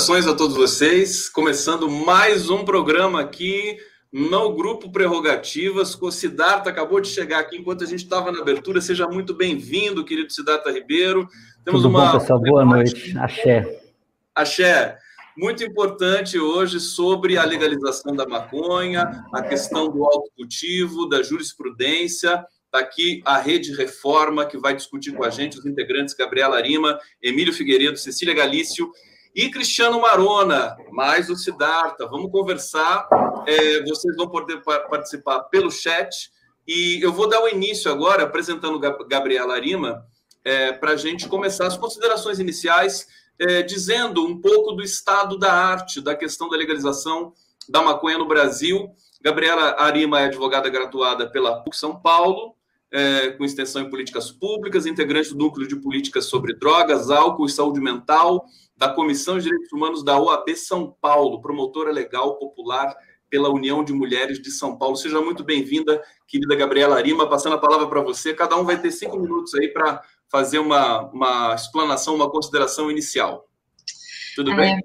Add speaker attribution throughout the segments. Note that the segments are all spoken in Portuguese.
Speaker 1: Saudações a todos vocês, começando mais um programa aqui no Grupo Prerrogativas. O Siddhartha acabou de chegar aqui enquanto a gente estava na abertura. Seja muito bem-vindo, querido Siddhartha Ribeiro.
Speaker 2: Temos Tudo uma... bom, pessoal? Boa noite. Axé.
Speaker 1: Axé. Muito importante hoje sobre a legalização da maconha, a questão do autocultivo, da jurisprudência. Está aqui a Rede Reforma, que vai discutir com a gente, os integrantes Gabriela Arima, Emílio Figueiredo, Cecília Galício e Cristiano Marona, mais o Siddhartha. Vamos conversar. É, vocês vão poder participar pelo chat. E eu vou dar o início agora, apresentando Gabriela Arima, é, para a gente começar as considerações iniciais, é, dizendo um pouco do estado da arte, da questão da legalização da maconha no Brasil. Gabriela Arima é advogada graduada pela PUC São Paulo, é, com extensão em políticas públicas, integrante do Núcleo de Políticas sobre Drogas, Álcool e Saúde Mental, da Comissão de Direitos Humanos da OAB São Paulo, promotora legal popular pela União de Mulheres de São Paulo. Seja muito bem-vinda, querida Gabriela Arima. Passando a palavra para você. Cada um vai ter cinco minutos aí para fazer uma, uma explanação, uma consideração inicial. Tudo bem?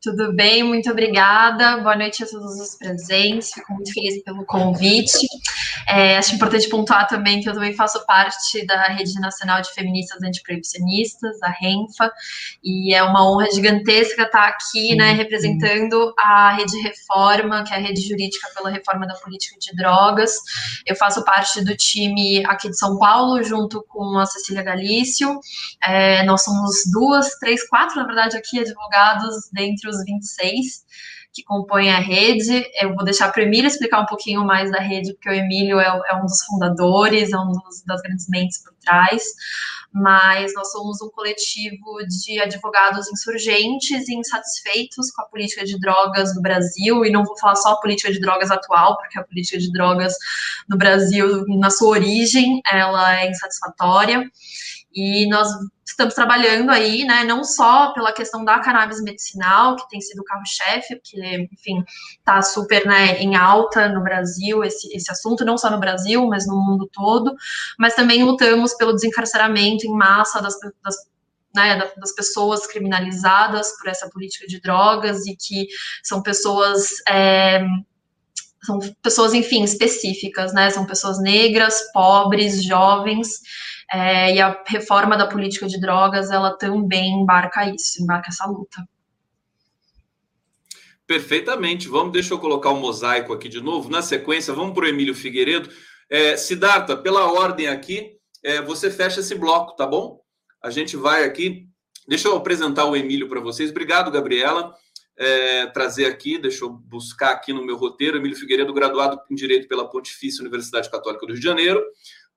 Speaker 3: Tudo bem, muito obrigada. Boa noite a todos os presentes. Fico muito feliz pelo convite. É, acho importante pontuar também que eu também faço parte da Rede Nacional de Feministas Antiproibicionistas, a RENFA, e é uma honra gigantesca estar aqui, né, representando a Rede Reforma, que é a rede jurídica pela reforma da política de drogas. Eu faço parte do time aqui de São Paulo, junto com a Cecília Galício. É, nós somos duas, três, quatro, na verdade, aqui advogados dentro os 26 que compõem a rede. Eu vou deixar para o Emílio explicar um pouquinho mais da rede, porque o Emílio é, é um dos fundadores, é um dos, das grandes mentes por trás. Mas nós somos um coletivo de advogados insurgentes e insatisfeitos com a política de drogas do Brasil, e não vou falar só a política de drogas atual, porque a política de drogas no Brasil, na sua origem, ela é insatisfatória. E nós estamos trabalhando aí, né, não só pela questão da cannabis medicinal, que tem sido o carro-chefe, porque, enfim, está super né, em alta no Brasil esse, esse assunto, não só no Brasil, mas no mundo todo, mas também lutamos pelo desencarceramento em massa das, das né, das pessoas criminalizadas por essa política de drogas e que são pessoas é, são pessoas, enfim, específicas, né? São pessoas negras, pobres, jovens, é, e a reforma da política de drogas, ela também embarca isso, embarca essa luta.
Speaker 1: Perfeitamente. Vamos, deixa eu colocar o um mosaico aqui de novo. Na sequência, vamos para o Emílio Figueiredo. É, Siddhartha, pela ordem aqui, é, você fecha esse bloco, tá bom? A gente vai aqui. Deixa eu apresentar o Emílio para vocês. Obrigado, Gabriela. É, trazer aqui, deixa eu buscar aqui no meu roteiro, Emílio Figueiredo, graduado em Direito pela Pontifícia Universidade Católica do Rio de Janeiro,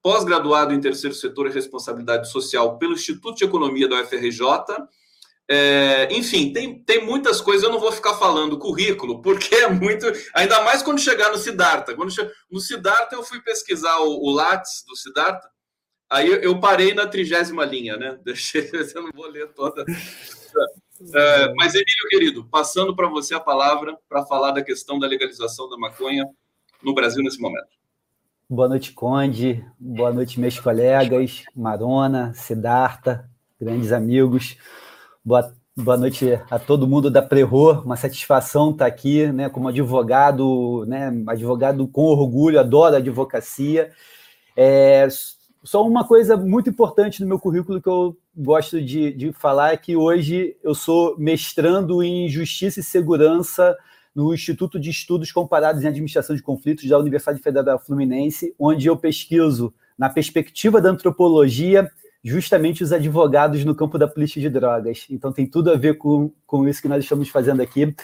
Speaker 1: pós-graduado em terceiro setor e responsabilidade social pelo Instituto de Economia da UFRJ. É, enfim, tem, tem muitas coisas, eu não vou ficar falando currículo, porque é muito. Ainda mais quando chegar no Siddhartha. Quando che... No Siddhartha, eu fui pesquisar o, o Lattes do Siddhartha, aí eu, eu parei na trigésima linha, né? Deixei, eu não vou ler toda. É, mas, Emílio, querido, passando para você a palavra para falar da questão da legalização da maconha no Brasil nesse momento.
Speaker 2: Boa noite, Conde. Boa noite, meus colegas, Marona, Siddhartha, grandes amigos. Boa, boa noite a todo mundo da Prerro. Uma satisfação estar aqui, né, como advogado, né, advogado com orgulho, adoro a advocacia. É, só uma coisa muito importante no meu currículo que eu gosto de, de falar é que hoje eu sou mestrando em Justiça e Segurança no Instituto de Estudos Comparados em Administração de Conflitos da Universidade Federal Fluminense, onde eu pesquiso, na perspectiva da antropologia, justamente os advogados no campo da política de drogas. Então tem tudo a ver com, com isso que nós estamos fazendo aqui.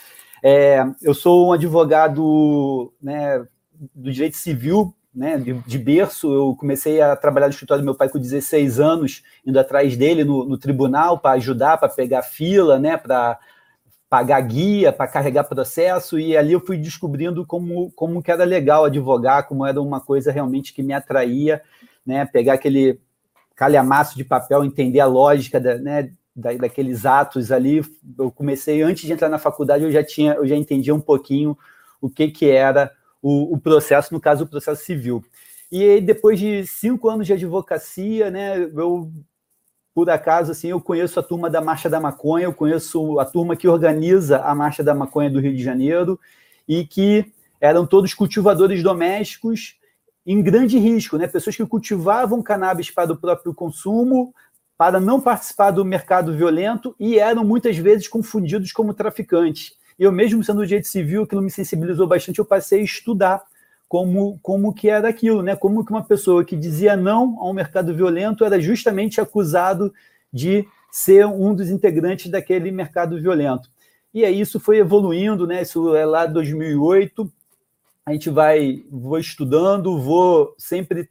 Speaker 2: É, eu sou um advogado né, do direito civil, né, de, de, berço. Eu comecei a trabalhar no escritório do meu pai com 16 anos, indo atrás dele no, no tribunal para ajudar, para pegar fila, né, para pagar guia, para carregar processo, e ali eu fui descobrindo como, como que era legal advogar, como era uma coisa realmente que me atraía, né? Pegar aquele calhamaço de papel, entender a lógica da, né, da, daqueles atos ali. Eu comecei, antes de entrar na faculdade, eu já tinha, eu já entendia um pouquinho o que, que era o, o processo, no caso, o processo civil. E depois de cinco anos de advocacia, né, eu por acaso, assim, eu conheço a turma da Marcha da Maconha, eu conheço a turma que organiza a Marcha da Maconha do Rio de Janeiro, e que eram todos cultivadores domésticos em grande risco, né? Pessoas que cultivavam cannabis para o próprio consumo, para não participar do mercado violento e eram muitas vezes confundidos como traficantes. Eu mesmo sendo do direito civil, aquilo me sensibilizou bastante, eu passei a estudar como, como que era aquilo, né? Como que uma pessoa que dizia não ao mercado violento era justamente acusado de ser um dos integrantes daquele mercado violento. E aí isso foi evoluindo, né? Isso é lá 2008. A gente vai vou estudando, vou sempre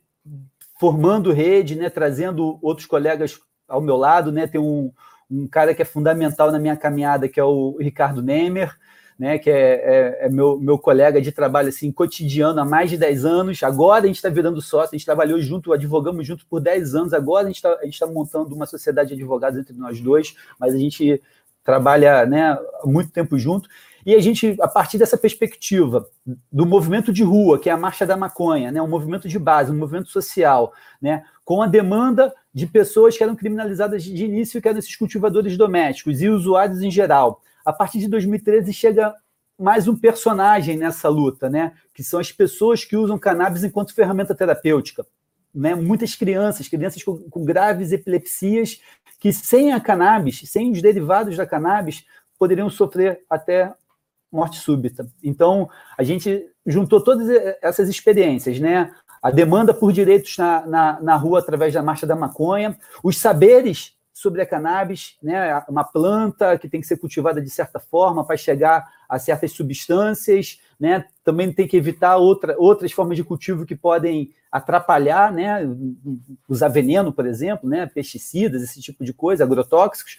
Speaker 2: formando rede, né? Trazendo outros colegas ao meu lado, né? Tem um, um cara que é fundamental na minha caminhada, que é o Ricardo Nemer, né, que é, é, é, meu, meu colega de trabalho assim, cotidiano há mais de 10 anos. Agora a gente está virando sócio, a gente trabalhou junto, advogamos junto por 10 anos. Agora a gente está tá montando uma sociedade de advogados entre nós dois, mas a gente trabalha né, há muito tempo junto. E a gente, a partir dessa perspectiva do movimento de rua, que é a Marcha da Maconha, né, um movimento de base, um movimento social, né, com a demanda de pessoas que eram criminalizadas de início, que eram esses cultivadores domésticos e usuários em geral. A partir de 2013 chega mais um personagem nessa luta, né, que são as pessoas que usam cannabis enquanto ferramenta terapêutica. Né, muitas crianças, crianças com, com graves epilepsias, que sem a cannabis, sem os derivados da cannabis, poderiam sofrer até morte súbita. Então, a gente juntou todas essas experiências, né? A demanda por direitos na, na, na rua através da Marcha da Maconha, os saberes sobre a cannabis, né? Uma planta que tem que ser cultivada de certa forma para chegar a certas substâncias, né? Também tem que evitar outra, outras formas de cultivo que podem atrapalhar, né? Usar veneno, por exemplo, né? Pesticidas, esse tipo de coisa, agrotóxicos.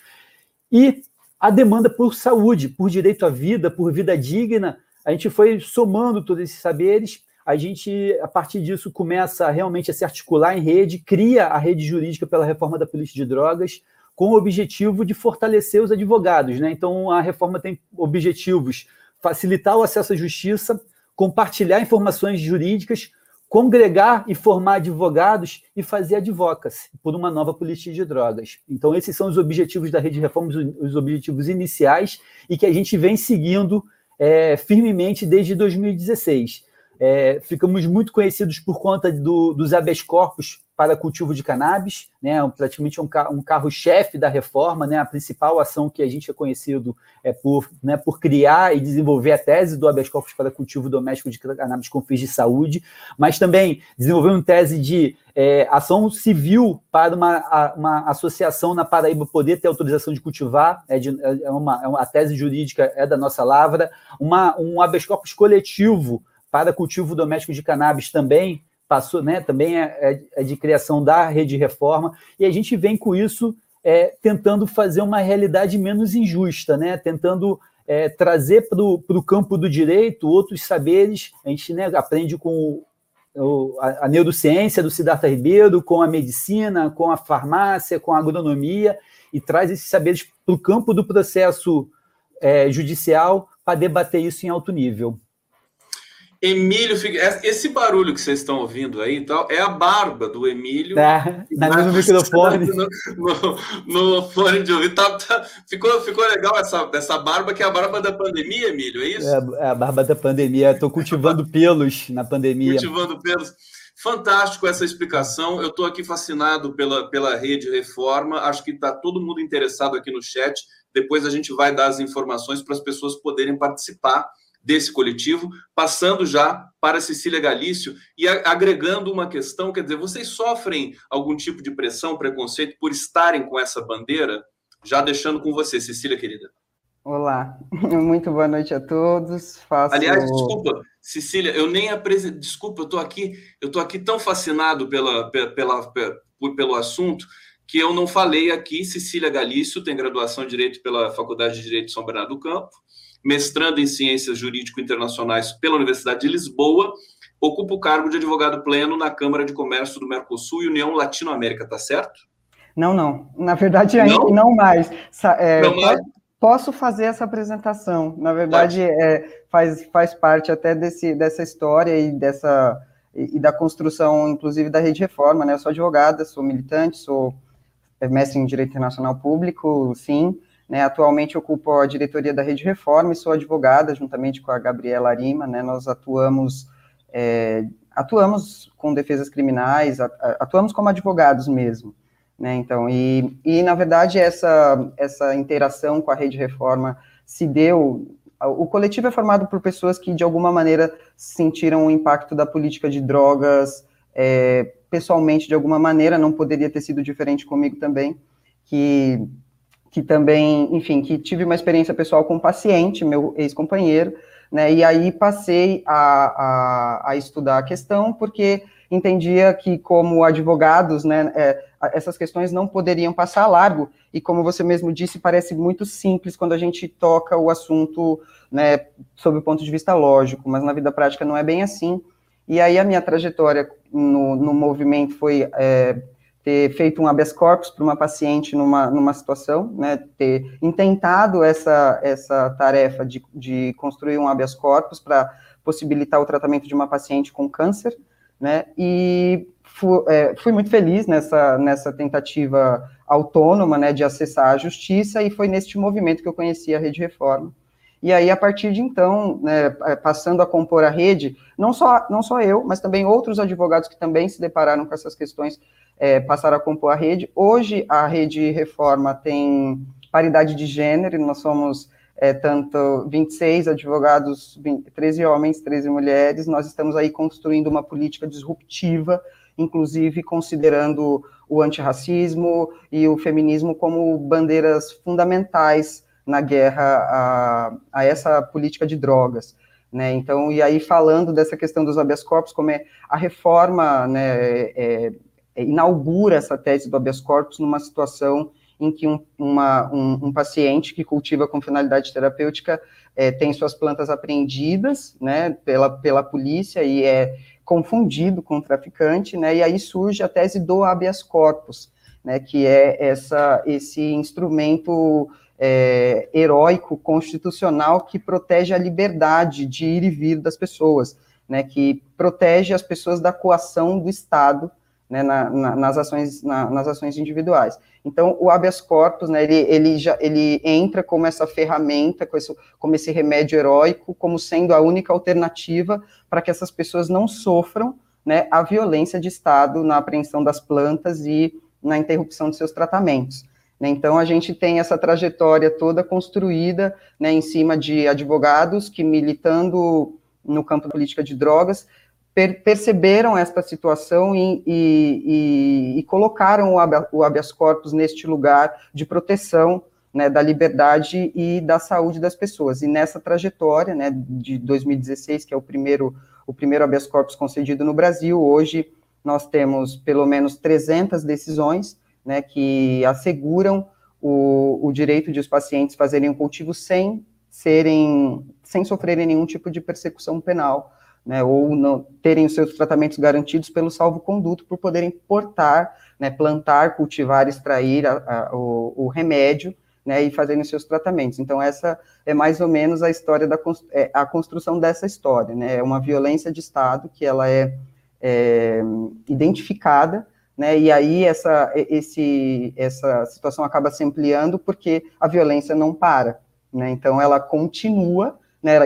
Speaker 2: E a demanda por saúde, por direito à vida, por vida digna. A gente foi somando todos esses saberes, a gente, a partir disso, começa realmente a se articular em rede, cria a rede jurídica pela reforma da polícia de drogas, com o objetivo de fortalecer os advogados. Né? Então, a reforma tem objetivos facilitar o acesso à justiça, compartilhar informações jurídicas, congregar e formar advogados e fazer advocacy por uma nova política de drogas. Então, esses são os objetivos da Rede de Reformas, os objetivos iniciais, e que a gente vem seguindo é, firmemente desde 2016. É, ficamos muito conhecidos por conta do, dos habeas corpus para cultivo de cannabis, né, praticamente um, um carro-chefe da reforma, né, a principal ação que a gente é conhecido é por, né, por criar e desenvolver a tese do habeas corpus para cultivo doméstico de cannabis com fins de saúde, mas também desenvolver uma tese de é, ação civil para uma, uma associação na Paraíba poder ter autorização de cultivar, é, de, é uma, é uma, a tese jurídica é da nossa lavra, uma, um habeas corpus coletivo para cultivo doméstico de cannabis também, passou, né, também é, é, é, de criação da rede reforma, e a gente vem com isso é, tentando fazer uma realidade menos injusta, né, tentando é, trazer para o campo do direito outros saberes. A gente né, aprende com o, a, a, neurociência do Siddhartha Ribeiro, com a medicina, com a farmácia, com a agronomia, e traz esses saberes para o campo do processo é, judicial para debater isso em alto nível.
Speaker 1: Emílio Esse barulho que vocês estão ouvindo aí tal, é a barba do Emílio.
Speaker 2: É, na no microfone.
Speaker 1: No, no, no, fone de ouvido. Tá, tá, ficou, ficou legal essa, essa barba, que é a barba da pandemia, Emílio, é isso?
Speaker 2: É, é a barba da pandemia. Estou cultivando pelos na pandemia.
Speaker 1: Cultivando pelos. Fantástico essa explicação. Eu estou aqui fascinado pela, pela rede Reforma. Acho que está todo mundo interessado aqui no chat. Depois a gente vai dar as informações para as pessoas poderem participar desse coletivo, passando já para Cecília Galício e agregando uma questão, quer dizer, vocês sofrem algum tipo de pressão, preconceito por estarem com essa bandeira? Já deixando com você, Cecília, querida.
Speaker 4: Olá, muito boa noite a todos.
Speaker 1: Faço... Aliás, desculpa, Cecília, eu nem apresento. Desculpa, eu estou aqui, eu tô aqui tão fascinado pela, pela, pela, pelo assunto que eu não falei aqui. Cecília Galício tem graduação em Direito pela Faculdade de Direito de São Bernardo do Campo mestrando em Ciências Jurídico-Internacionais pela Universidade de Lisboa, ocupa o cargo de advogado pleno na Câmara de Comércio do Mercosul e União Latino-América, tá certo?
Speaker 4: Não, não. Na verdade, ainda não, não mais. É, não mais. Posso fazer essa apresentação. Na verdade, é, faz, faz parte até desse, dessa história e dessa e da construção, inclusive, da rede reforma, né? Eu sou advogada, sou militante, sou é mestre em Direito Internacional Público, sim. Né, atualmente ocupo a diretoria da Rede Reforma e sou advogada, juntamente com a Gabriela Arima. Né, nós atuamos, é, atuamos com defesas criminais, atuamos como advogados mesmo. Né, então, e, e na verdade essa, essa interação com a Rede Reforma se deu. O coletivo é formado por pessoas que de alguma maneira sentiram o impacto da política de drogas é, pessoalmente de alguma maneira, não poderia ter sido diferente comigo também, que, que também, enfim, que tive uma experiência pessoal com um paciente, meu ex-companheiro, né, e aí passei a, a, a, estudar a questão, porque entendia que, como advogados, né, é, essas questões não poderiam passar largo, e como você mesmo disse, parece muito simples quando a gente toca o assunto, né, sob o ponto de vista lógico, mas na vida prática não é bem assim, e aí a minha trajetória no, no movimento foi é, ter feito um habeas corpus para uma paciente numa, numa situação, né, ter intentado essa, essa tarefa de, de construir um habeas corpus para possibilitar o tratamento de uma paciente com câncer, né, e fui, é, fui muito feliz nessa, nessa tentativa autônoma, né, de acessar a justiça, e foi neste movimento que eu conheci a Rede Reforma, e aí, a partir de então, né, é, passando a compor a rede, não só, não só eu, mas também outros advogados que também se depararam com essas questões, é, passaram a compor a rede. Hoje, a rede Reforma tem paridade de gênero, nós somos é, tanto 26 advogados, 20, 13 homens, 13 mulheres. Nós estamos aí construindo uma política disruptiva, inclusive considerando o antirracismo e o feminismo como bandeiras fundamentais na guerra a, a essa política de drogas. Né, então, e aí falando dessa questão dos habeas corpus, como é a reforma né, é, inaugura essa tese do habeas corpus numa situação em que um, uma, um, um paciente que cultiva com finalidade terapêutica é, tem suas plantas apreendidas né, pela, pela polícia e é confundido com o traficante, né, e aí surge a tese do habeas corpus, né, que é essa, esse instrumento é, heróico constitucional que protege a liberdade de ir e vir das pessoas, né, que protege as pessoas da coação do Estado né, na, na, nas, ações, na, nas ações individuais. Então, o habeas corpus, né, ele, ele, já, ele entra como essa ferramenta, como esse, como esse remédio heróico, como sendo a única alternativa para que essas pessoas não sofram né, a violência de Estado na apreensão das plantas e na interrupção de seus tratamentos. Né? Então, a gente tem essa trajetória toda construída né, em cima de advogados que, militando no campo da política de drogas, per perceberam esta situação e, e, e, e colocaram o, habeas corpus neste lugar de proteção né, da liberdade e da saúde das pessoas. E nessa trajetória né, de 2016, que é o primeiro, o primeiro habeas corpus concedido no Brasil, hoje nós temos pelo menos 300 decisões, né, que asseguram o, o direito de os pacientes fazerem o cultivo sem serem, sem sofrerem nenhum tipo de persecução penal, né, ou não, terem os seus tratamentos garantidos pelo salvo-conduto, por poderem portar, né, plantar, cultivar, extrair a, a, o, o, remédio, né, e fazerem os seus tratamentos. Então, essa é mais ou menos a história da é, a construção dessa história, né, é uma violência de Estado que ela é, é identificada, né, e aí essa, esse, essa situação acaba se ampliando porque a violência não para, né, então ela continua, né,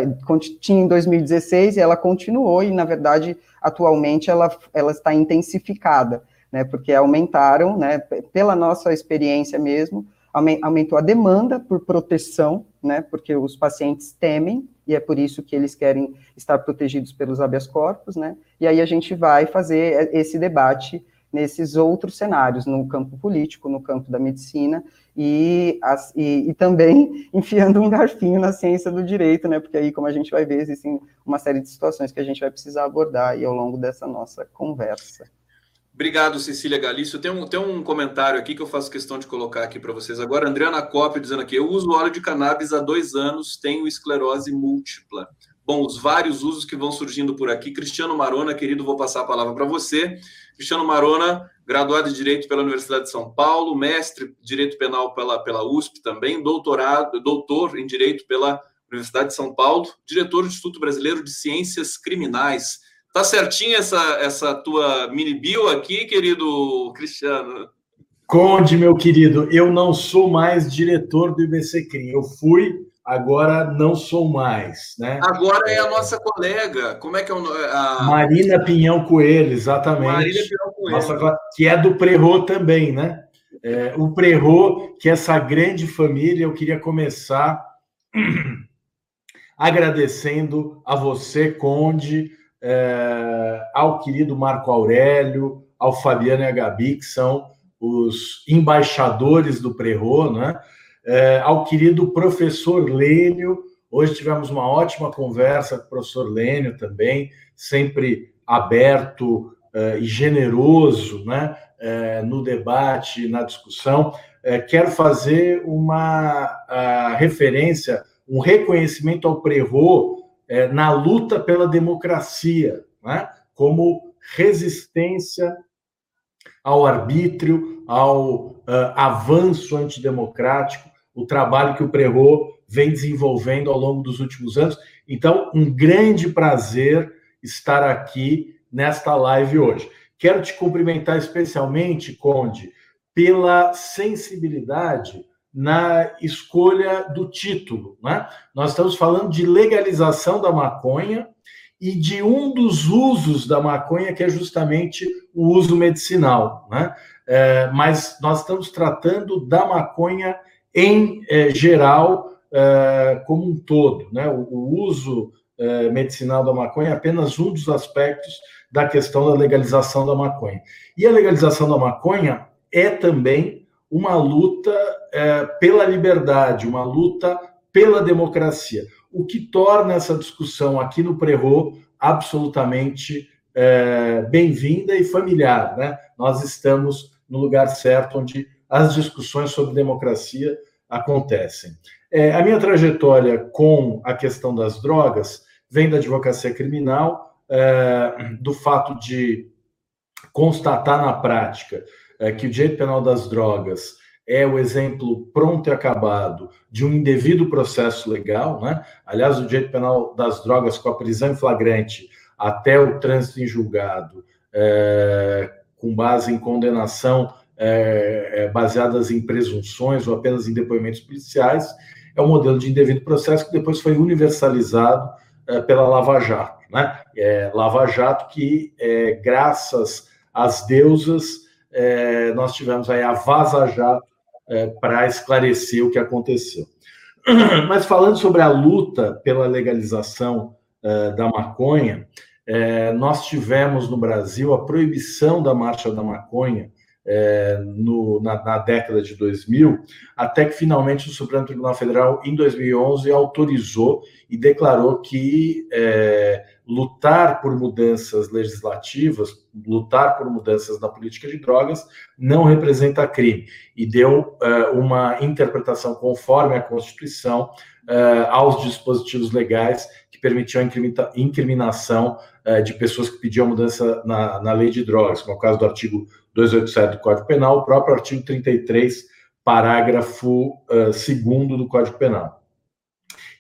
Speaker 4: tinha em 2016 e ela continuou, e na verdade, atualmente ela, ela está intensificada, né, porque aumentaram, né, pela nossa experiência mesmo, aumentou a demanda por proteção, né, porque os pacientes temem, e é por isso que eles querem estar protegidos pelos habeas corpus, né, e aí a gente vai fazer esse debate nesses outros cenários, no campo político, no campo da medicina, e, as, e, e, também enfiando um garfinho na ciência do direito, né, porque aí, como a gente vai ver, existem uma série de situações que a gente vai precisar abordar aí ao longo dessa nossa conversa.
Speaker 1: Obrigado, Cecília Galício. Tem um, tem um comentário aqui que eu faço questão de colocar aqui para vocês agora. Andriana Coppi dizendo aqui: eu uso óleo de cannabis há dois anos, tenho esclerose múltipla. Bom, os vários usos que vão surgindo por aqui. Cristiano Marona, querido, vou passar a palavra para você. Cristiano Marona, graduado em Direito pela Universidade de São Paulo, mestre em Direito Penal pela, pela USP também, doutorado, doutor em Direito pela Universidade de São Paulo, diretor do Instituto Brasileiro de Ciências Criminais. Tá certinho essa, essa tua mini bio aqui, querido Cristiano?
Speaker 5: Conde, meu querido, eu não sou mais diretor do IBC CRIM. Eu fui, agora não sou mais, né?
Speaker 1: Agora é a nossa colega. Como é que é o
Speaker 5: a... Marina Pinhão Coelho, exatamente. Marina Pinhão Coelho. Nossa, que é do Prerro também, né? É, o Prerro, que é essa grande família, eu queria começar agradecendo a você, Conde, é, ao querido Marco Aurélio, ao Fabiano e a Gabi, que são os embaixadores do Prerro, né? É, ao querido professor Lênio. Hoje tivemos uma ótima conversa com o professor Lênio também, sempre aberto é, e generoso né? É, no debate, na discussão. Quero fazer uma referência, um reconhecimento ao Prerro é, na luta pela democracia, né? como resistência ao arbítrio, ao uh, avanço antidemocrático, o trabalho que o Prerro vem desenvolvendo ao longo dos últimos anos. Então, um grande prazer estar aqui nesta live hoje. Quero te cumprimentar especialmente, Conde, pela sensibilidade na escolha do título. Né? Nós estamos falando de legalização da maconha e de um dos usos da maconha, que é justamente o uso medicinal. Né? É, mas nós estamos tratando da maconha em é, geral, é, como um todo. Né? O, uso é, medicinal da maconha é apenas um dos aspectos da questão da legalização da maconha. E a legalização da maconha é também uma luta pela liberdade, uma luta pela democracia o que torna essa discussão aqui no Prerro absolutamente bem-vinda e familiar. Né? Nós estamos no lugar certo onde as discussões sobre democracia acontecem. É, a minha trajetória com a questão das drogas vem da advocacia criminal, é, do fato de constatar na prática é, que o direito penal das drogas é o exemplo pronto e acabado de um indevido processo legal, né? Aliás, o direito penal das drogas com a prisão em flagrante até o trânsito em julgado, é, com base em condenação é, é, baseadas em presunções ou apenas em depoimentos policiais, é um modelo de indevido processo que depois foi universalizado é, pela Lava Jato, né? É, Lava Jato que, é, graças às deusas, nós tivemos aí a Vaza Jato é, para esclarecer o que aconteceu. Mas falando sobre a luta pela legalização é, da maconha, é, nós tivemos no Brasil a proibição da marcha da maconha é, no, na, na, década de 2000, até que finalmente o Supremo Tribunal Federal, em 2011, autorizou e declarou que é, lutar por mudanças legislativas, lutar por mudanças na política de drogas, não representa crime, e deu é, uma interpretação conforme a Constituição é, aos dispositivos legais que permitiam a incriminação é, de pessoas que pediam mudança na, na lei de drogas, como é o caso do artigo 287 do Código Penal, o próprio artigo 33, parágrafo uh, 2 do Código Penal.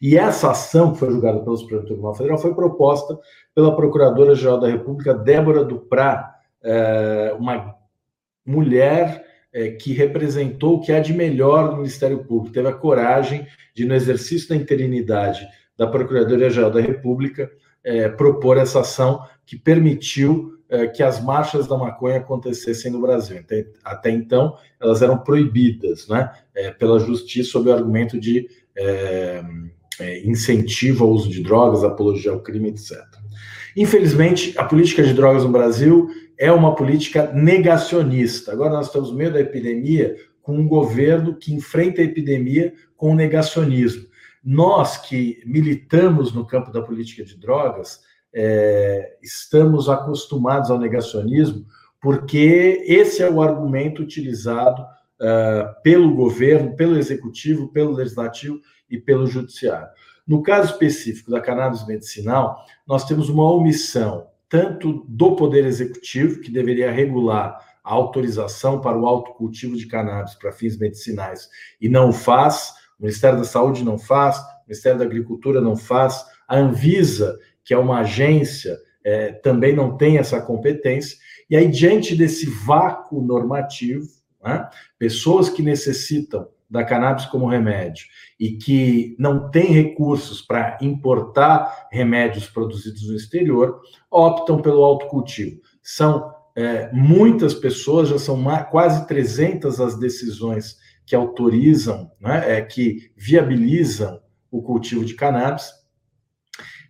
Speaker 5: E essa ação que foi julgada pelo Supremo Tribunal Federal foi proposta pela Procuradora-Geral da República, Débora Duprá, uh, uma mulher que representou o que há de melhor no Ministério Público, teve a coragem de, no exercício da interinidade da Procuradoria-Geral da República, propor essa ação que permitiu que as marchas da maconha acontecessem no Brasil. Até, até então, elas eram proibidas né, é, pela justiça sob o argumento de é, é, incentivo ao uso de drogas, apologia ao crime, etc. Infelizmente, a política de drogas no Brasil é uma política negacionista. Agora nós estamos no meio da epidemia com um governo que enfrenta a epidemia com negacionismo. Nós que militamos no campo da política de drogas, é, estamos acostumados ao negacionismo, porque esse é o argumento utilizado uh, pelo governo, pelo executivo, pelo legislativo e pelo judiciário. No caso específico da cannabis medicinal, nós temos uma omissão tanto do Poder Executivo, que deveria regular a autorização para o autocultivo de cannabis para fins medicinais e não faz, o Ministério da Saúde não faz, o Ministério da Agricultura não faz, a Anvisa que é uma agência, é, também não tem essa competência. E aí, diante desse vácuo normativo, né? pessoas que necessitam da cannabis como remédio e que não têm recursos para importar remédios produzidos no exterior, optam pelo autocultivo. São é, muitas pessoas, já são quase 300 as decisões que autorizam, né, é, que viabilizam o cultivo de cannabis.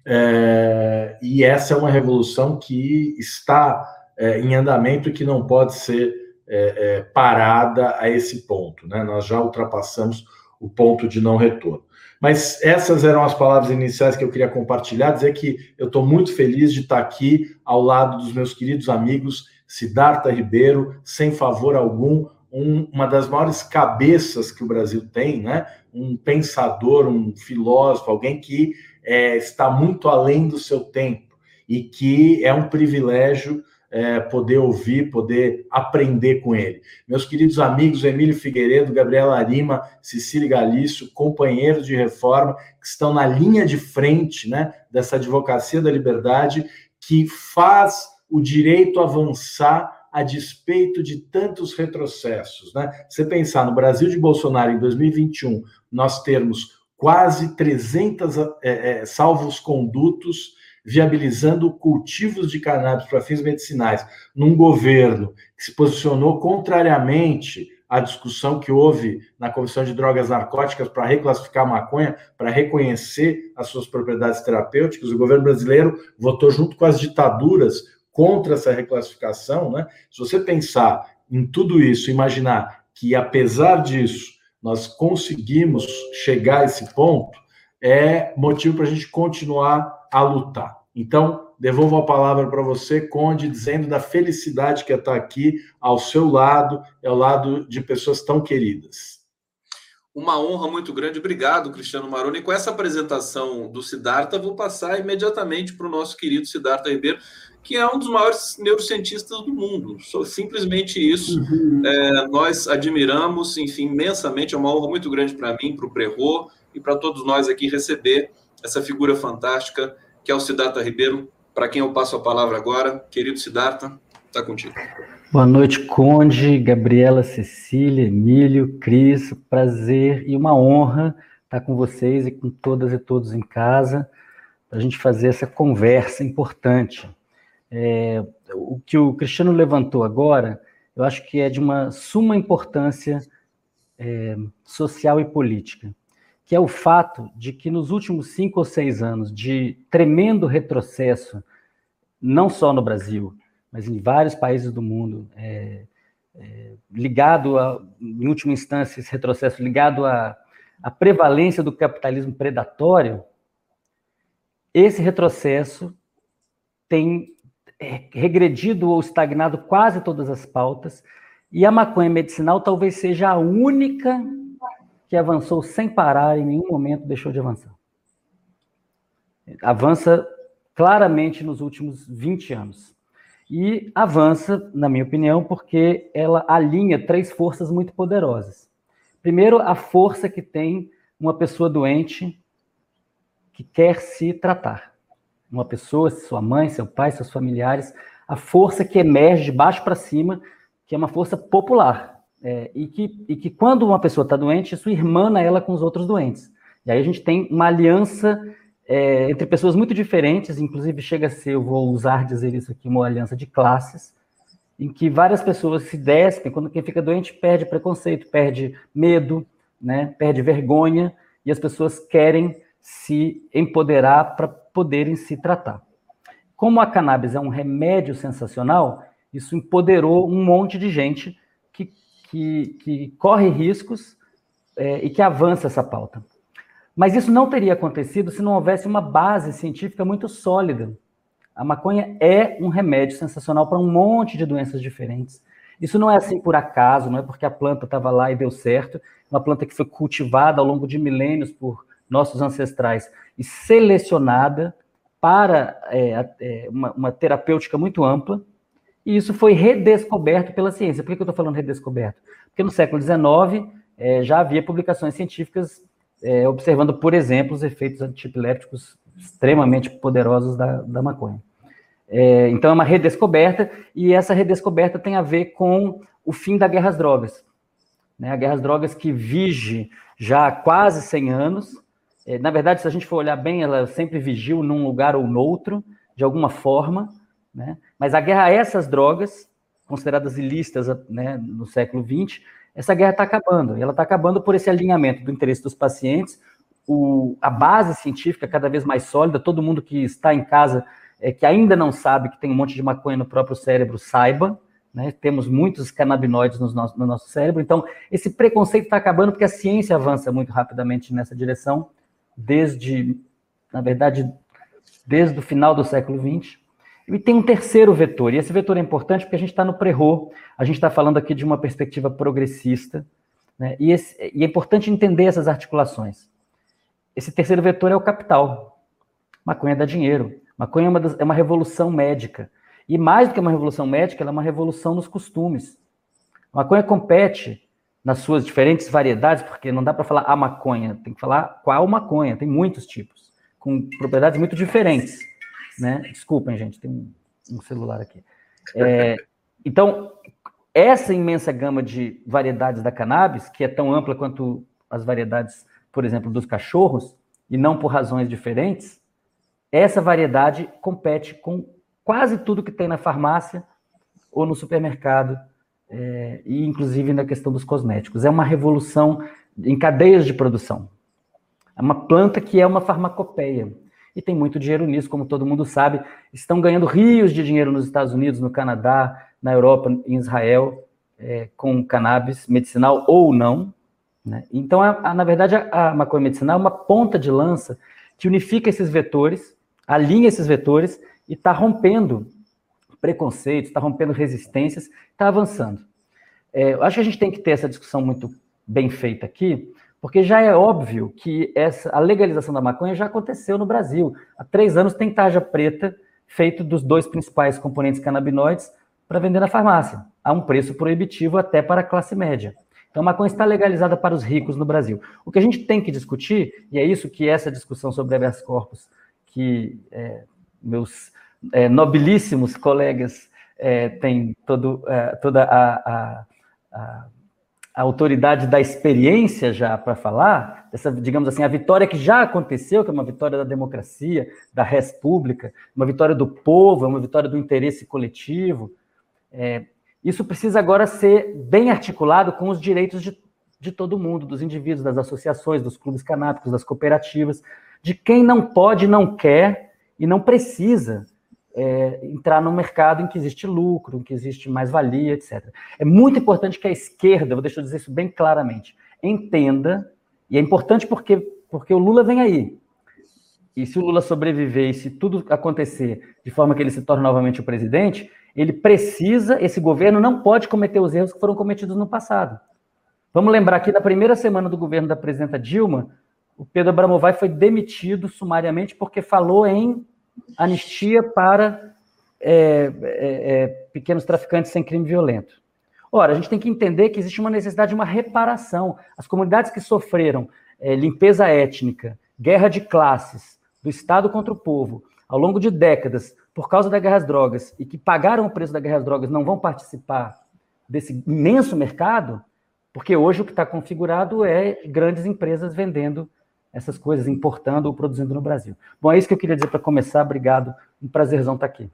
Speaker 5: É, e essa é uma revolução que está é, em andamento e que não pode ser é, é, parada a esse ponto. Né? Nós já ultrapassamos o ponto de não retorno. Mas essas eram as palavras iniciais que eu queria compartilhar, dizer que eu estou muito feliz de estar aqui ao lado dos meus queridos amigos Siddhartha Ribeiro, sem favor algum, um, uma das maiores cabeças que o Brasil tem, né? um pensador, um filósofo, alguém que é, está muito além do seu tempo e que é um privilégio é, poder ouvir, poder aprender com ele. Meus queridos amigos Emílio Figueiredo, Gabriela Arima, Cecília Galício, companheiros de reforma, que estão na linha de frente né, dessa advocacia da liberdade, que faz o direito avançar a despeito de tantos retrocessos. Né? Você pensar no Brasil de Bolsonaro em 2021, nós termos quase 300 é, é, salvos condutos viabilizando cultivos de cannabis para fins medicinais, num governo que se posicionou contrariamente à discussão que houve na Comissão de Drogas Narcóticas para reclassificar a maconha, para reconhecer as suas propriedades terapêuticas, o governo brasileiro votou junto com as ditaduras contra essa reclassificação, né? Se você pensar em tudo isso, imaginar que apesar disso nós conseguimos chegar a esse ponto, é motivo para a gente continuar a lutar. Então, devolvo a palavra para você, Conde, dizendo da felicidade que é estar aqui ao seu lado, ao lado de pessoas tão queridas.
Speaker 1: Uma honra muito grande. Obrigado, Cristiano Maroni. Com essa apresentação do Siddhartha, vou passar imediatamente para o nosso querido Siddhartha Ribeiro, que é um dos maiores neurocientistas do mundo. Simplesmente isso. Uhum. É, nós admiramos, enfim, imensamente. É uma honra muito grande para mim, para o Prerro e para todos nós aqui receber essa figura fantástica que é o Siddhartha Ribeiro, para quem eu passo a palavra agora. Querido Siddhartha, está contigo.
Speaker 6: Boa noite, Conde, Gabriela, Cecília, Emílio, Cris. Prazer e uma honra estar com vocês e com todas e todos em casa para a gente fazer essa conversa importante. É, o que o Cristiano levantou agora, eu acho que é de uma suma importância é, social e política que é o fato de que nos últimos cinco ou seis anos de tremendo retrocesso, não só no Brasil, mas em vários países do mundo, é, é, ligado, a, em última instância, esse retrocesso ligado à, à prevalência do capitalismo predatório, esse retrocesso tem é, regredido ou estagnado quase todas as pautas, e a maconha medicinal talvez seja a única que avançou sem parar, em nenhum momento deixou de avançar. Avança claramente nos últimos 20 anos. E avança, na minha opinião, porque ela alinha três forças muito poderosas. Primeiro, a força que tem uma pessoa doente que quer se tratar. Uma pessoa, sua mãe, seu pai, seus familiares, a força que emerge de baixo para cima, que é uma força popular. É, e, que, e que quando uma pessoa está doente, isso irmana ela com os outros doentes. E aí a gente tem uma aliança é, entre pessoas muito diferentes, inclusive chega a ser, eu vou usar dizer isso aqui, uma aliança de classes, em que várias pessoas se despem, quando quem fica doente perde preconceito, perde medo, né, perde vergonha, e as pessoas querem se empoderar para poderem se tratar. Como a cannabis é um remédio sensacional, isso empoderou um monte de gente que, que corre riscos é, e que avança essa pauta. Mas isso não teria acontecido se não houvesse uma base científica muito sólida. A maconha é um remédio sensacional para um monte de doenças diferentes. Isso não é assim por acaso, não é porque a planta estava lá e deu certo. Uma planta que foi cultivada ao longo de milênios por nossos ancestrais e selecionada para é, é, uma, uma terapêutica muito ampla e isso foi redescoberto pela ciência. Por que eu estou falando redescoberto? Porque no século XIX é, já havia publicações científicas é, observando, por exemplo, os efeitos antipilépticos extremamente poderosos da, da maconha. É, então é uma redescoberta, e essa redescoberta tem a ver com o fim da guerra às drogas. Né? A guerra às drogas que vige já há quase 100 anos. É, na verdade, se a gente for olhar bem, ela sempre vigiu num lugar ou noutro, de alguma forma. Né? Mas a guerra a essas drogas, consideradas ilícitas né, no século XX, essa guerra está acabando. E ela está acabando por esse alinhamento do interesse dos pacientes, o, a base científica cada vez mais sólida, todo mundo que está em casa, é, que ainda não sabe que tem um monte de maconha no próprio cérebro, saiba. Né? Temos muitos canabinoides no nosso, no nosso cérebro. Então, esse preconceito está acabando porque a ciência avança muito rapidamente nessa direção, desde, na verdade, desde o final do século XX. E tem um terceiro vetor, e esse vetor é importante porque a gente está no pré-RO, a gente está falando aqui de uma perspectiva progressista, né? e, esse, e é importante entender essas articulações. Esse terceiro vetor é o capital. Maconha dá dinheiro. Maconha é uma, das, é uma revolução médica. E mais do que uma revolução médica, ela é uma revolução nos costumes. Maconha compete nas suas diferentes variedades, porque não dá para falar a maconha, tem que falar qual maconha, tem muitos tipos, com propriedades muito diferentes. Né? Desculpem, gente, tem um, um celular aqui. É, então, essa imensa gama de variedades da cannabis, que é tão ampla quanto as variedades por exemplo, dos cachorros, e não por razões diferentes, essa variedade compete com quase tudo que tem na farmácia ou no supermercado, é, e inclusive na questão dos cosméticos. É uma revolução em cadeias de produção. É uma planta que é uma farmacopeia. E tem muito dinheiro nisso, como todo mundo sabe. Estão ganhando rios de dinheiro nos Estados Unidos, no Canadá, na Europa, em Israel, é, com cannabis medicinal ou não. Né? Então, a, a, na verdade, a, a maconha medicinal é uma ponta de lança que unifica esses vetores, alinha esses vetores e está rompendo preconceitos, está rompendo resistências, está avançando. É, eu acho que a gente tem que ter essa discussão muito bem feita aqui, porque já é óbvio que essa, a legalização da maconha já aconteceu no Brasil. Há três anos tem tarja preta feito dos dois principais componentes canabinoides para vender na farmácia, a um preço proibitivo até para a classe média. Então, a maconha está legalizada para os ricos no Brasil. O que a gente tem que discutir, e é isso que essa discussão sobre habeas corpus, que é, meus é, nobilíssimos colegas é, têm todo, é, toda a, a, a, a, autoridade da experiência já para falar, dessa, digamos assim, a vitória que já aconteceu, que é uma vitória da democracia, da res pública, uma vitória do povo, é uma vitória do interesse coletivo. É, isso precisa agora ser bem articulado com os direitos de, de todo mundo, dos indivíduos, das associações, dos clubes canábicos, das cooperativas, de quem não pode, não quer e não precisa é, entrar no mercado em que existe lucro, em que existe mais-valia, etc. É muito importante que a esquerda, vou deixar eu dizer isso bem claramente, entenda, e é importante porque, porque o Lula vem aí. E se o Lula sobreviver e se tudo acontecer de forma que ele se torne novamente o presidente, ele precisa, esse governo não pode cometer os erros que foram cometidos no passado. Vamos lembrar que na primeira semana do governo da presidenta Dilma, o Pedro Abramovay foi demitido sumariamente porque falou em anistia para é, é, é, pequenos traficantes sem crime violento. Ora, a gente tem que entender que existe uma necessidade de uma reparação. As comunidades que sofreram é, limpeza étnica, guerra de classes, do Estado contra o povo, ao longo de décadas, por causa da guerra às drogas e que pagaram o preço da guerra às drogas não vão participar desse imenso mercado, porque hoje o que está configurado é grandes empresas vendendo essas coisas, importando ou produzindo no Brasil. Bom, é isso que eu queria dizer para começar. Obrigado. Um prazerzão estar tá aqui.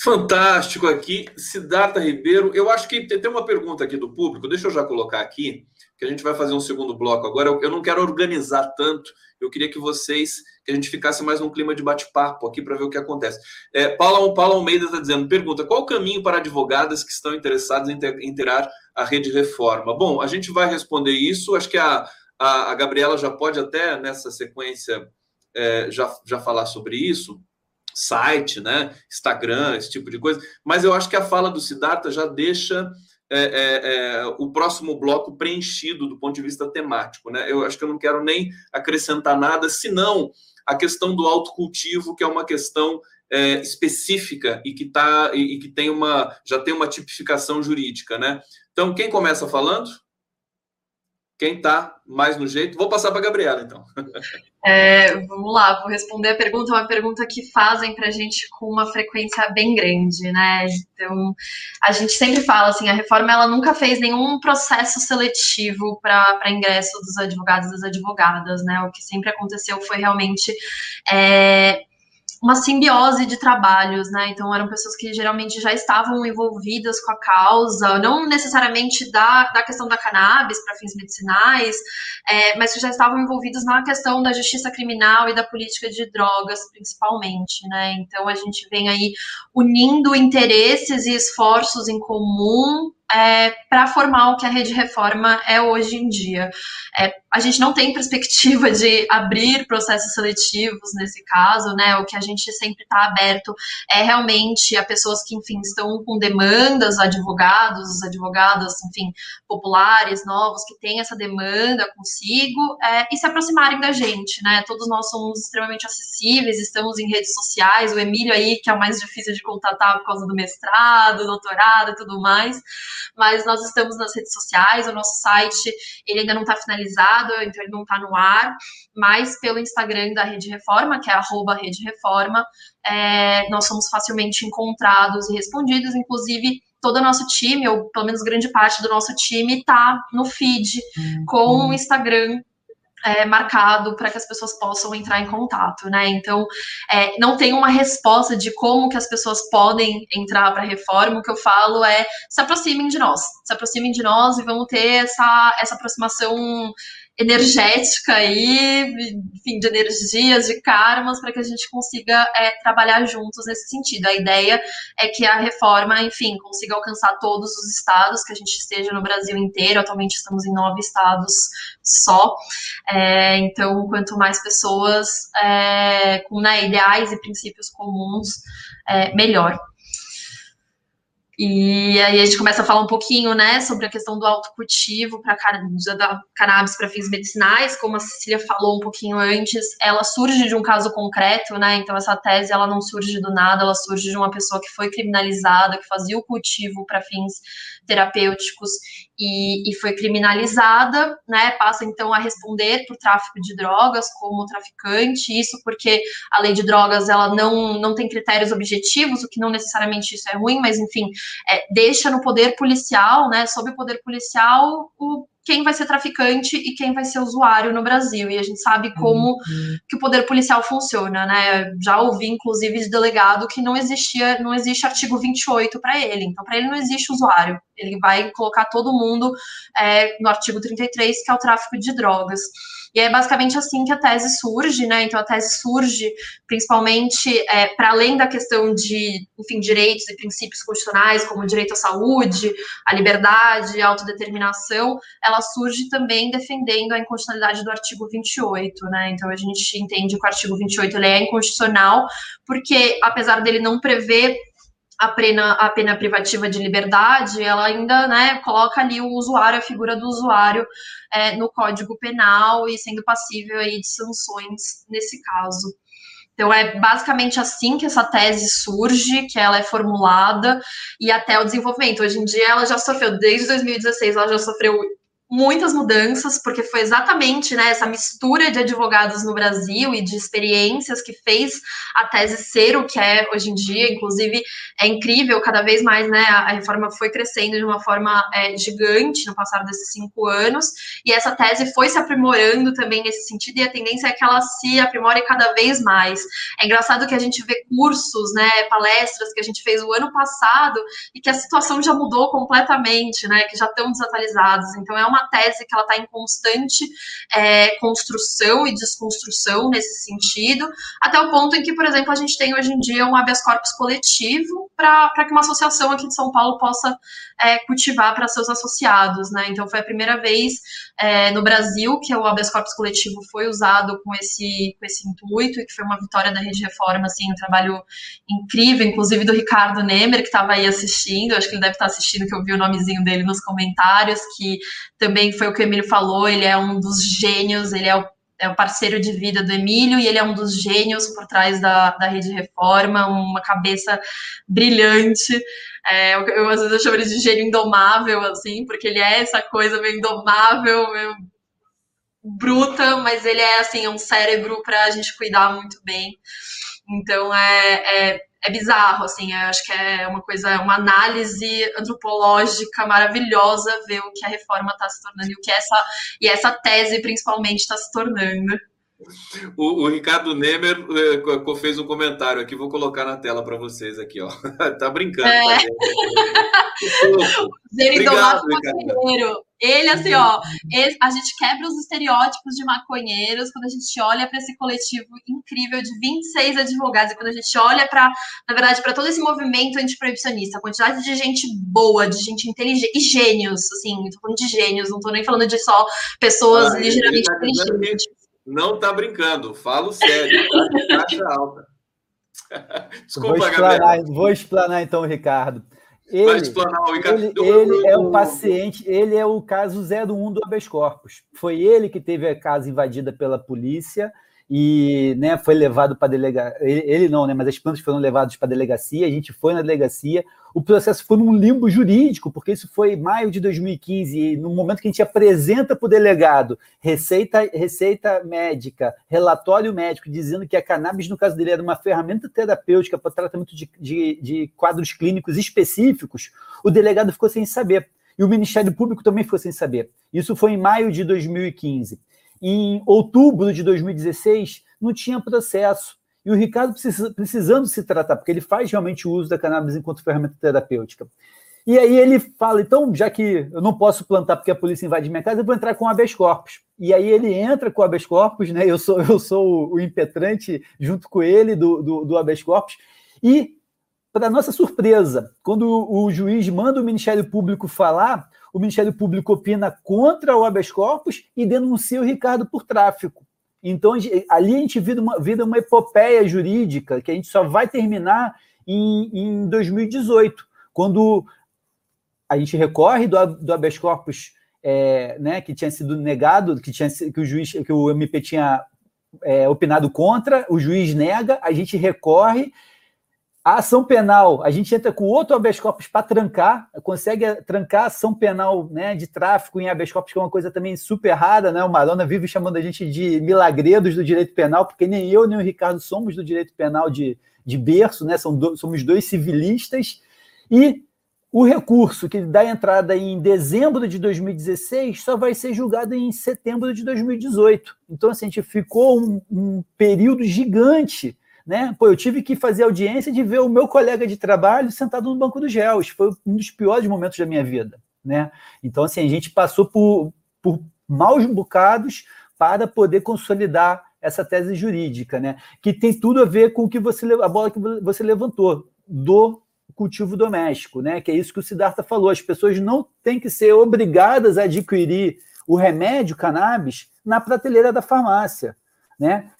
Speaker 1: Fantástico aqui. Siddhartha Ribeiro. Eu acho que tem uma pergunta aqui do público, deixa eu já colocar aqui, que a gente vai fazer um segundo bloco agora. Eu não quero organizar tanto, eu queria que vocês, que a gente ficasse mais num clima de bate-papo aqui para ver o que acontece. É, Paula, Paula Almeida está dizendo, pergunta, qual o caminho para advogadas que estão interessadas em, interar a rede reforma? Bom, a gente vai responder isso, acho que a, a, a Gabriela já pode até, nessa sequência, é, já, já falar sobre isso, site, né, Instagram, esse tipo de coisa, mas eu acho que a fala do Siddhartha já deixa é, é, é, o próximo bloco preenchido do ponto de vista temático. Né? Eu acho que eu não quero nem acrescentar nada, senão a questão do autocultivo, que é uma questão é, específica e que tá e, e, que tem uma já tem uma tipificação jurídica, né? Então, quem começa falando? Quem está mais no jeito? Vou passar para a Gabriela, então.
Speaker 3: É, vamos lá, vou responder a pergunta, uma pergunta que fazem para a gente com uma frequência bem grande, né? Então, a gente sempre fala assim, a reforma ela nunca fez nenhum processo seletivo para ingresso dos advogados e das advogadas, né? O que sempre aconteceu foi realmente é, uma simbiose de trabalhos, né? Então eram pessoas que geralmente já estavam envolvidas com a causa, não necessariamente da, da questão da cannabis para fins medicinais, é, mas que já estavam envolvidos na questão da justiça criminal e da política de drogas, principalmente, né? Então a gente vem aí unindo interesses e esforços em comum é, para formar o que a rede reforma é hoje em dia. É, a gente não tem perspectiva de abrir processos seletivos nesse caso, né? O que a gente sempre está aberto é realmente a pessoas que, enfim, estão com demandas, advogados, os advogados, enfim, populares, novos, que têm essa demanda consigo é, e se aproximarem da gente, né? Todos nós somos extremamente acessíveis, estamos em redes sociais, o Emílio aí, que é o mais difícil de contatar por causa do mestrado, doutorado e tudo mais mas nós estamos nas redes sociais, o nosso site ele ainda não está finalizado, então ele não está no ar, mas pelo Instagram da Rede Reforma, que é arroba Rede Reforma, é, nós somos facilmente encontrados e respondidos, inclusive todo o nosso time, ou pelo menos grande parte do nosso time, está no feed uhum. com o Instagram é, marcado para que as pessoas possam entrar em contato, né? Então, é, não tem uma resposta de como que as pessoas podem entrar para a reforma. O que eu falo é se aproximem de nós, se aproximem de nós e vamos ter essa, essa aproximação energética aí, enfim, de energias, de karmas, para que a gente consiga é, trabalhar juntos nesse sentido. A ideia é que a reforma, enfim, consiga alcançar todos os estados, que a gente esteja no Brasil inteiro. Atualmente estamos em nove estados só. É, então, quanto mais pessoas é, com né, ideais e princípios comuns, é, melhor. E aí a gente começa a falar um pouquinho, né, sobre a questão do autocultivo para da cannabis para fins medicinais, como a Cecília falou um pouquinho antes, ela surge de um caso concreto, né? Então essa tese ela não surge do nada, ela surge de uma pessoa que foi criminalizada, que fazia o cultivo para fins terapêuticos e, e, foi criminalizada, né, passa então a responder por tráfico de drogas como traficante, isso porque a lei de drogas ela não, não tem critérios objetivos, o que não necessariamente isso é ruim, mas enfim, é, deixa no poder policial, né, sob o poder policial, o quem vai ser traficante e quem vai ser usuário no Brasil. E a gente sabe como uhum. que o poder policial funciona, né? Já ouvi, inclusive, de delegado que não existia, não existe artigo 28 para ele. Então, para ele não existe usuário. Ele vai colocar todo mundo é, no artigo 33, que é o tráfico de drogas. E é basicamente assim que a tese surge, né? Então a tese surge principalmente é, para além da questão de, enfim, direitos e princípios constitucionais, como o direito à saúde, a liberdade, a autodeterminação, ela surge também defendendo a inconstitucionalidade do artigo 28, né? Então a gente entende que o artigo 28 ele é inconstitucional, porque apesar dele não prever a pena, a pena privativa de liberdade, ela ainda né, coloca ali o usuário, a figura do usuário é, no Código Penal e sendo passível aí de sanções nesse caso. Então é basicamente assim que essa tese surge, que ela é formulada e até o desenvolvimento. Hoje em dia ela já sofreu, desde 2016, ela já sofreu muitas mudanças, porque foi exatamente né, essa mistura de advogados no Brasil e de experiências que fez a tese ser o que é hoje em dia. Inclusive, é incrível, cada vez mais né, a reforma foi crescendo de uma forma é, gigante no passar desses cinco anos, e essa tese foi se aprimorando também nesse sentido, e a tendência é que ela se aprimore cada vez mais. É engraçado que a gente vê cursos, né, palestras que a gente fez o ano passado, e que a situação já mudou completamente, né, que já estão desatualizados. Então, é uma uma tese que ela está em constante é, construção e desconstrução nesse sentido, até o ponto em que, por exemplo, a gente tem hoje em dia um habeas corpus coletivo para que uma associação aqui de São Paulo possa é, cultivar para seus associados, né? Então foi a primeira vez é, no Brasil que o habeas corpus coletivo foi usado com esse, com esse intuito e que foi uma vitória da Rede Reforma, assim, um trabalho incrível, inclusive do Ricardo Nemer, que estava aí assistindo, acho que ele deve estar assistindo, que eu vi o nomezinho dele nos comentários, que também foi o que o Emílio falou, ele é um dos gênios, ele é o é o parceiro de vida do Emílio, e ele é um dos gênios por trás da, da Rede Reforma, uma cabeça brilhante. É, eu, eu, às vezes eu chamo ele de gênio indomável, assim, porque ele é essa coisa meio indomável, meio bruta, mas ele é assim um cérebro para a gente cuidar muito bem. Então é, é, é bizarro, assim, acho que é uma coisa, uma análise antropológica maravilhosa ver o que a reforma está se tornando e o que essa e essa tese principalmente está se tornando.
Speaker 1: O, o, Ricardo Nemer eh, fez um comentário aqui, vou colocar na tela para vocês aqui, ó. tá brincando. É. Tá
Speaker 3: Obrigado, maconheiro. Ele, assim, ó, ele, a gente quebra os estereótipos de maconheiros quando a gente olha para esse coletivo incrível de 26 advogados, e quando a gente olha para, na verdade, para todo esse movimento antiproibicionista, a quantidade de gente boa, de gente inteligente, e gênios, assim, tô falando de gênios, não tô nem falando de só pessoas ah, ligeiramente tá inteligentes.
Speaker 1: Não está brincando, falo sério, tá caixa alta.
Speaker 2: Desculpa, vou explanar, Vou explanar então, Ricardo. Ele, explanar, Ricardo. Ele, ele é o paciente, ele é o caso 01 do habeas corpus. Foi ele que teve a casa invadida pela polícia e né, foi levado para delegacia. Ele, ele, não, né? Mas as plantas foram levadas para delegacia, a gente foi na delegacia. O processo foi num limbo jurídico, porque isso foi em maio de 2015, e no momento que a gente apresenta para o delegado receita, receita médica, relatório médico, dizendo que a cannabis, no caso dele, era uma ferramenta terapêutica para tratamento de, de, de quadros clínicos específicos, o delegado ficou sem saber. E o Ministério Público também ficou sem saber. Isso foi em maio de 2015. Em outubro de 2016, não tinha processo. E o Ricardo precisa, precisando se tratar, porque ele faz realmente o uso da cannabis enquanto ferramenta terapêutica. E aí ele fala, então, já que eu não posso plantar porque a polícia invade minha casa, eu vou entrar com habeas corpus. E aí ele entra com habeas corpus, né? Eu sou, eu sou o impetrante junto com ele do, do, do habeas corpus. E, para nossa surpresa, quando o juiz manda o Ministério Público falar, o Ministério Público opina contra o habeas corpus e denuncia o Ricardo por tráfico. Então, ali a gente vira uma, uma epopeia jurídica que a gente só vai terminar em, em 2018, quando a gente recorre do, do habeas corpus é, né, que tinha sido negado, que, tinha, que o juiz, que o MP tinha é, opinado contra, o juiz nega, a gente recorre a ação penal, a gente entra com outro habeas corpus para trancar, consegue trancar a ação penal né, de tráfico em habeas corpus, que é uma coisa também super rara, né? O Marona vive chamando a gente de milagredos do direito penal, porque nem eu nem o Ricardo somos do direito penal de, de berço, né? Do, somos dois civilistas. E o recurso que dá entrada em dezembro de 2016 só vai ser julgado em setembro de 2018. Então, assim, a gente ficou um, um período gigante né? Pô, eu tive que fazer audiência de ver o meu colega de trabalho sentado no banco dos réus. Foi um dos piores momentos da minha vida, né? Então, assim, a gente passou por, por maus bocados para poder consolidar essa tese jurídica, né? Que tem tudo a ver com o que você a bola que você levantou do cultivo doméstico, né? Que é isso que o Siddhartha falou. As pessoas não têm que ser obrigadas a adquirir o remédio cannabis na prateleira da farmácia, né?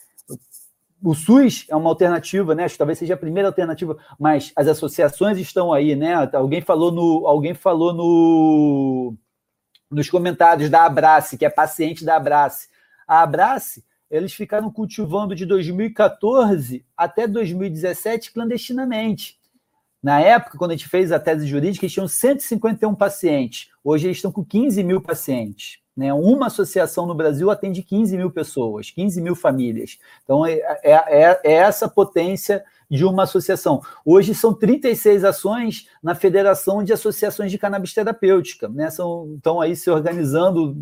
Speaker 2: O SUS é uma alternativa, né? Acho que talvez seja a primeira alternativa, mas as associações estão aí, né? Alguém falou no, alguém falou no, nos comentários da Abrace, que é paciente da Abrace. A Abrace, eles ficaram cultivando de 2014 até 2017 clandestinamente. Na época, quando a gente fez a tese jurídica, eles tinham 151 pacientes. Hoje eles estão com 15 mil pacientes. Né? Uma associação no Brasil atende 15 mil pessoas, 15 mil famílias. Então, é, é, é, é essa potência de uma associação. Hoje são 36 ações na Federação de Associações de Cannabis Terapêutica. Né? São, estão aí se organizando,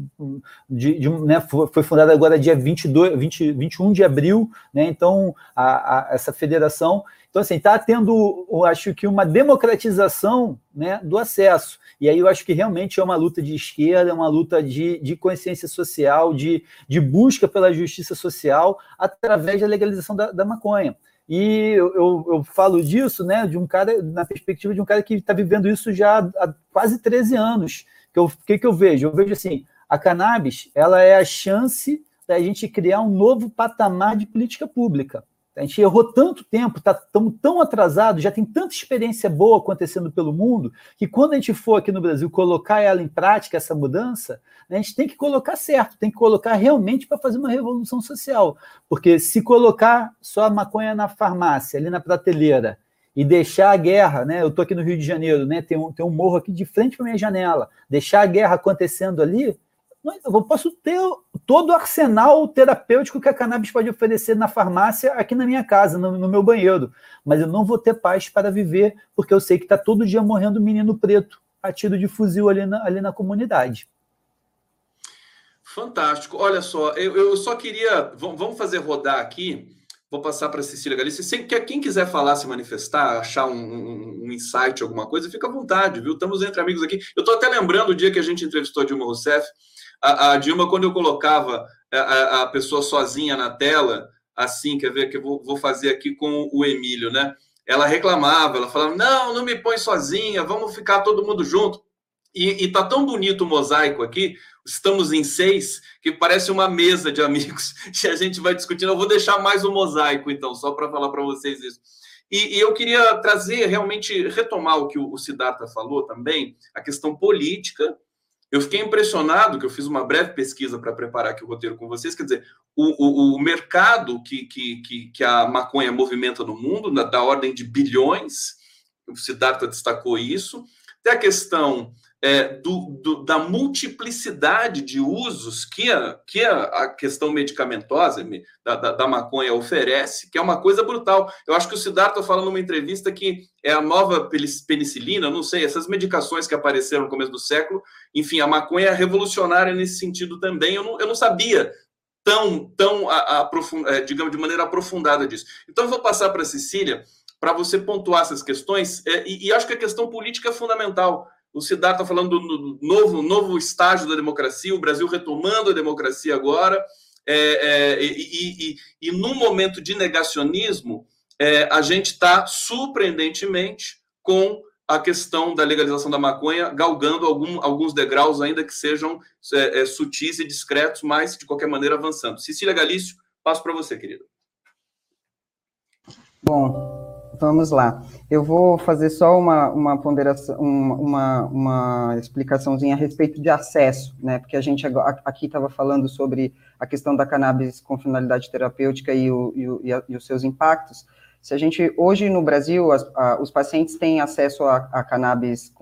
Speaker 2: de, de, né? foi fundada agora dia 22, 20, 21 de abril, né? então a, a, essa federação então, assim, está tendo, eu acho que, uma democratização né, do acesso. E aí eu acho que realmente é uma luta de esquerda, é uma luta de, de consciência social, de, de busca pela justiça social através da legalização da, da maconha. E eu, eu, eu, falo disso, né, de um cara, na perspectiva de um cara que está vivendo isso já há quase 13 anos. Que, que, que eu vejo? Eu vejo assim, a cannabis, ela é a chance da gente criar um novo patamar de política pública A gente errou tanto tempo, estamos tá, tão atrasados, já tem tanta experiência boa acontecendo pelo mundo, que quando a gente for aqui no Brasil colocar ela em prática, essa mudança, a gente tem que colocar certo, tem que colocar realmente para fazer uma revolução social. Porque se colocar só a maconha na farmácia, ali na prateleira, e deixar a guerra, né? Eu estou aqui no Rio de Janeiro, né? Tem um, tem um morro aqui de frente para minha janela. Deixar a guerra acontecendo ali, eu posso ter todo o arsenal terapêutico que a cannabis pode oferecer na farmácia aqui na minha casa, no, no meu banheiro, mas eu não vou ter paz para viver, porque eu sei que está todo dia morrendo menino preto a tiro de fuzil ali na, ali na comunidade.
Speaker 1: Fantástico. Olha só, eu, eu só queria. Vamos fazer rodar aqui. Vou passar para a Cecília Galícia. Quem quiser falar, se manifestar, achar um, um, um, insight, alguma coisa, fica à vontade, viu? Estamos entre amigos aqui. Eu estou até lembrando o dia que a gente entrevistou a Dilma Rousseff. A, a Dilma, quando eu colocava a, a, pessoa sozinha na tela, assim, quer ver que eu vou, vou fazer aqui com o Emílio, né? Ela reclamava, ela falava: não, não me põe sozinha, vamos ficar todo mundo junto. E, e tá tão bonito o mosaico aqui, estamos em seis, que parece uma mesa de amigos, e a gente vai discutindo. Eu vou deixar mais um mosaico, então, só para falar para vocês isso. E, e, eu queria trazer, realmente, retomar o que o, o Siddhartha falou também, a questão política eu fiquei impressionado, que eu fiz uma breve pesquisa para preparar aqui o roteiro com vocês, quer dizer, o, o, o mercado que, que, que, que, a maconha movimenta no mundo, na, da ordem de bilhões, o Siddhartha destacou isso, tem a questão é, do, do, da multiplicidade de usos que a, que a, a questão medicamentosa da, da, da, maconha oferece, que é uma coisa brutal. Eu acho que o Siddhartha falou numa entrevista que é a nova penicilina, não sei, essas medicações que apareceram no começo do século, enfim, a maconha é revolucionária nesse sentido também. Eu não, eu não sabia tão, tão a, a, é, digamos, de maneira aprofundada disso. Então, eu vou passar para a Cecília para você pontuar essas questões, é, e, e acho que a questão política é fundamental o Siddhartha está falando do novo, novo estágio da democracia, o Brasil retomando a democracia agora. É, é, e, e, e, momento de negacionismo, é, a gente está surpreendentemente com a questão da legalização da maconha galgando algum, alguns degraus, ainda que sejam é, é, sutis e discretos, mas de qualquer maneira avançando. Cecília Galício, passo para você, querida.
Speaker 4: Bom, Vamos lá. Eu vou fazer só uma, uma ponderação, uma, uma, explicaçãozinha a respeito de acesso, né? Porque a gente aqui estava falando sobre a questão da cannabis com finalidade terapêutica e, o, e, o, e os seus impactos. Se a gente, hoje no Brasil, as, a, os pacientes têm acesso a, a cannabis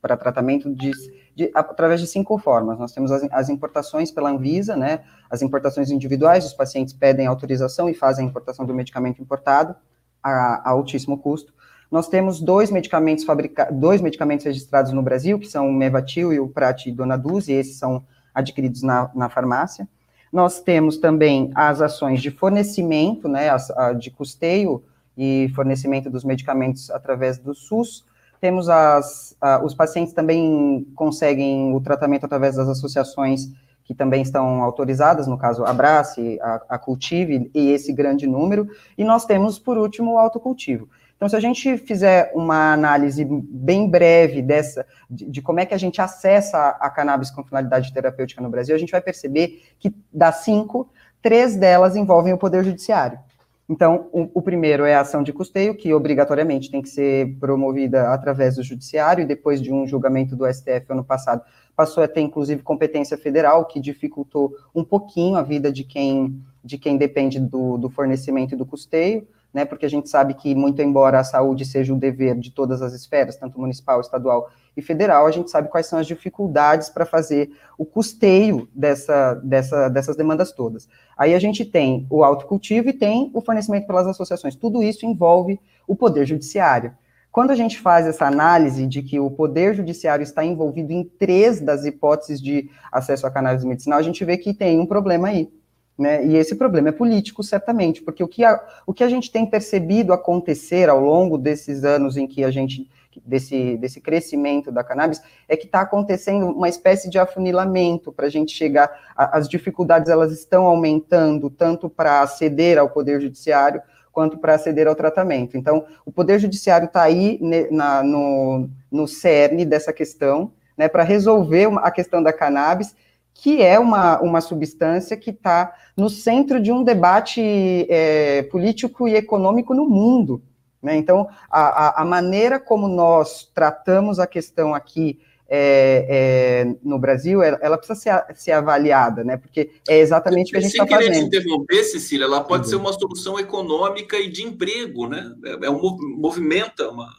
Speaker 4: para tratamento de, de, através de cinco formas. Nós temos as, as, importações pela Anvisa, né? As importações individuais, os pacientes pedem autorização e fazem a importação do medicamento importado a, a altíssimo custo. Nós temos dois medicamentos fabricados, dois medicamentos registrados no Brasil, que são o Mevatil e o Pratidonaduz, e esses são adquiridos na, na farmácia. Nós temos também as ações de fornecimento, né, as, a, de custeio e fornecimento dos medicamentos através do SUS. Temos as, a, os pacientes também conseguem o tratamento através das associações que também estão autorizadas, no caso, a Abrace, a, a Cultive e esse grande número, e nós temos, por último, o autocultivo. Então, se a gente fizer uma análise bem breve dessa, de, de, como é que a gente acessa a, a cannabis com finalidade terapêutica no Brasil, a gente vai perceber que das cinco, três delas envolvem o Poder Judiciário. Então, o, o, primeiro é a ação de custeio, que obrigatoriamente tem que ser promovida através do Judiciário, e depois de um julgamento do STF ano passado, passou a ter, inclusive, competência federal, que dificultou um pouquinho a vida de quem, de quem depende do, do fornecimento e do custeio, né, porque a gente sabe que, muito embora a saúde seja o dever de todas as esferas, tanto municipal, estadual e federal, a gente sabe quais são as dificuldades para fazer o custeio dessa, dessa, dessas demandas todas. Aí a gente tem o autocultivo e tem o fornecimento pelas associações. Tudo isso envolve o poder judiciário. Quando a gente faz essa análise de que o Poder Judiciário está envolvido em três das hipóteses de acesso à cannabis medicinal, a gente vê que tem um problema aí. Né? E esse problema é político, certamente, porque o que, a, o que a gente tem percebido acontecer ao longo desses anos em que a gente, desse, desse crescimento da cannabis, é que está acontecendo uma espécie de afunilamento para a gente chegar, a, as dificuldades elas estão aumentando, tanto para aceder ao Poder Judiciário, quanto para aceder ao tratamento. Então, o Poder Judiciário está aí ne, na, no, no cerne dessa questão, né, para resolver a questão da cannabis, que é uma, uma substância que está no centro de um debate é, político e econômico no mundo. Né? Então, a, a, a, maneira como nós tratamos a questão aqui é, é, no Brasil, ela, ela, precisa ser, ser avaliada, né? porque é exatamente o que a gente está fazendo. Sem
Speaker 1: querer te interromper, Cecília, ela pode uhum. ser uma solução econômica e de emprego, né? é, é um movimenta uma...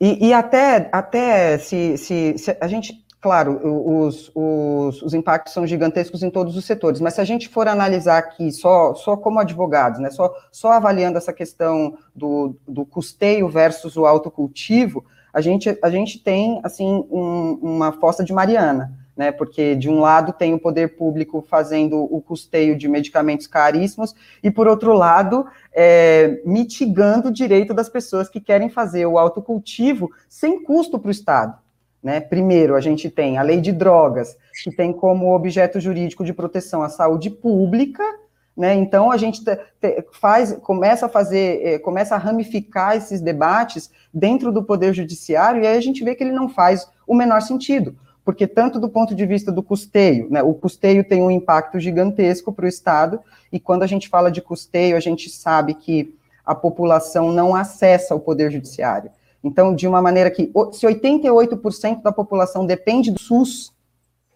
Speaker 4: E, e até, até se, se, se a gente claro, os, os, os, impactos são gigantescos em todos os setores, mas se a gente for analisar aqui só, só como advogados, né, só, só avaliando essa questão do, do custeio versus o autocultivo, a gente, a gente tem, assim, um, uma fossa de Mariana, né, porque de um lado tem o poder público fazendo o custeio de medicamentos caríssimos, e por outro lado, é, mitigando o direito das pessoas que querem fazer o autocultivo sem custo para o Estado. Né? Primeiro, a gente tem a lei de drogas, que tem como objeto jurídico de proteção a saúde pública, né? Então a gente te, te, faz, começa a fazer, eh, começa a ramificar esses debates dentro do poder judiciário, e aí a gente vê que ele não faz o menor sentido, porque tanto do ponto de vista do custeio, né, o custeio tem um impacto gigantesco para o Estado, e quando a gente fala de custeio, a gente sabe que a população não acessa o poder judiciário. Então, de uma maneira que, se 88% da população depende do SUS,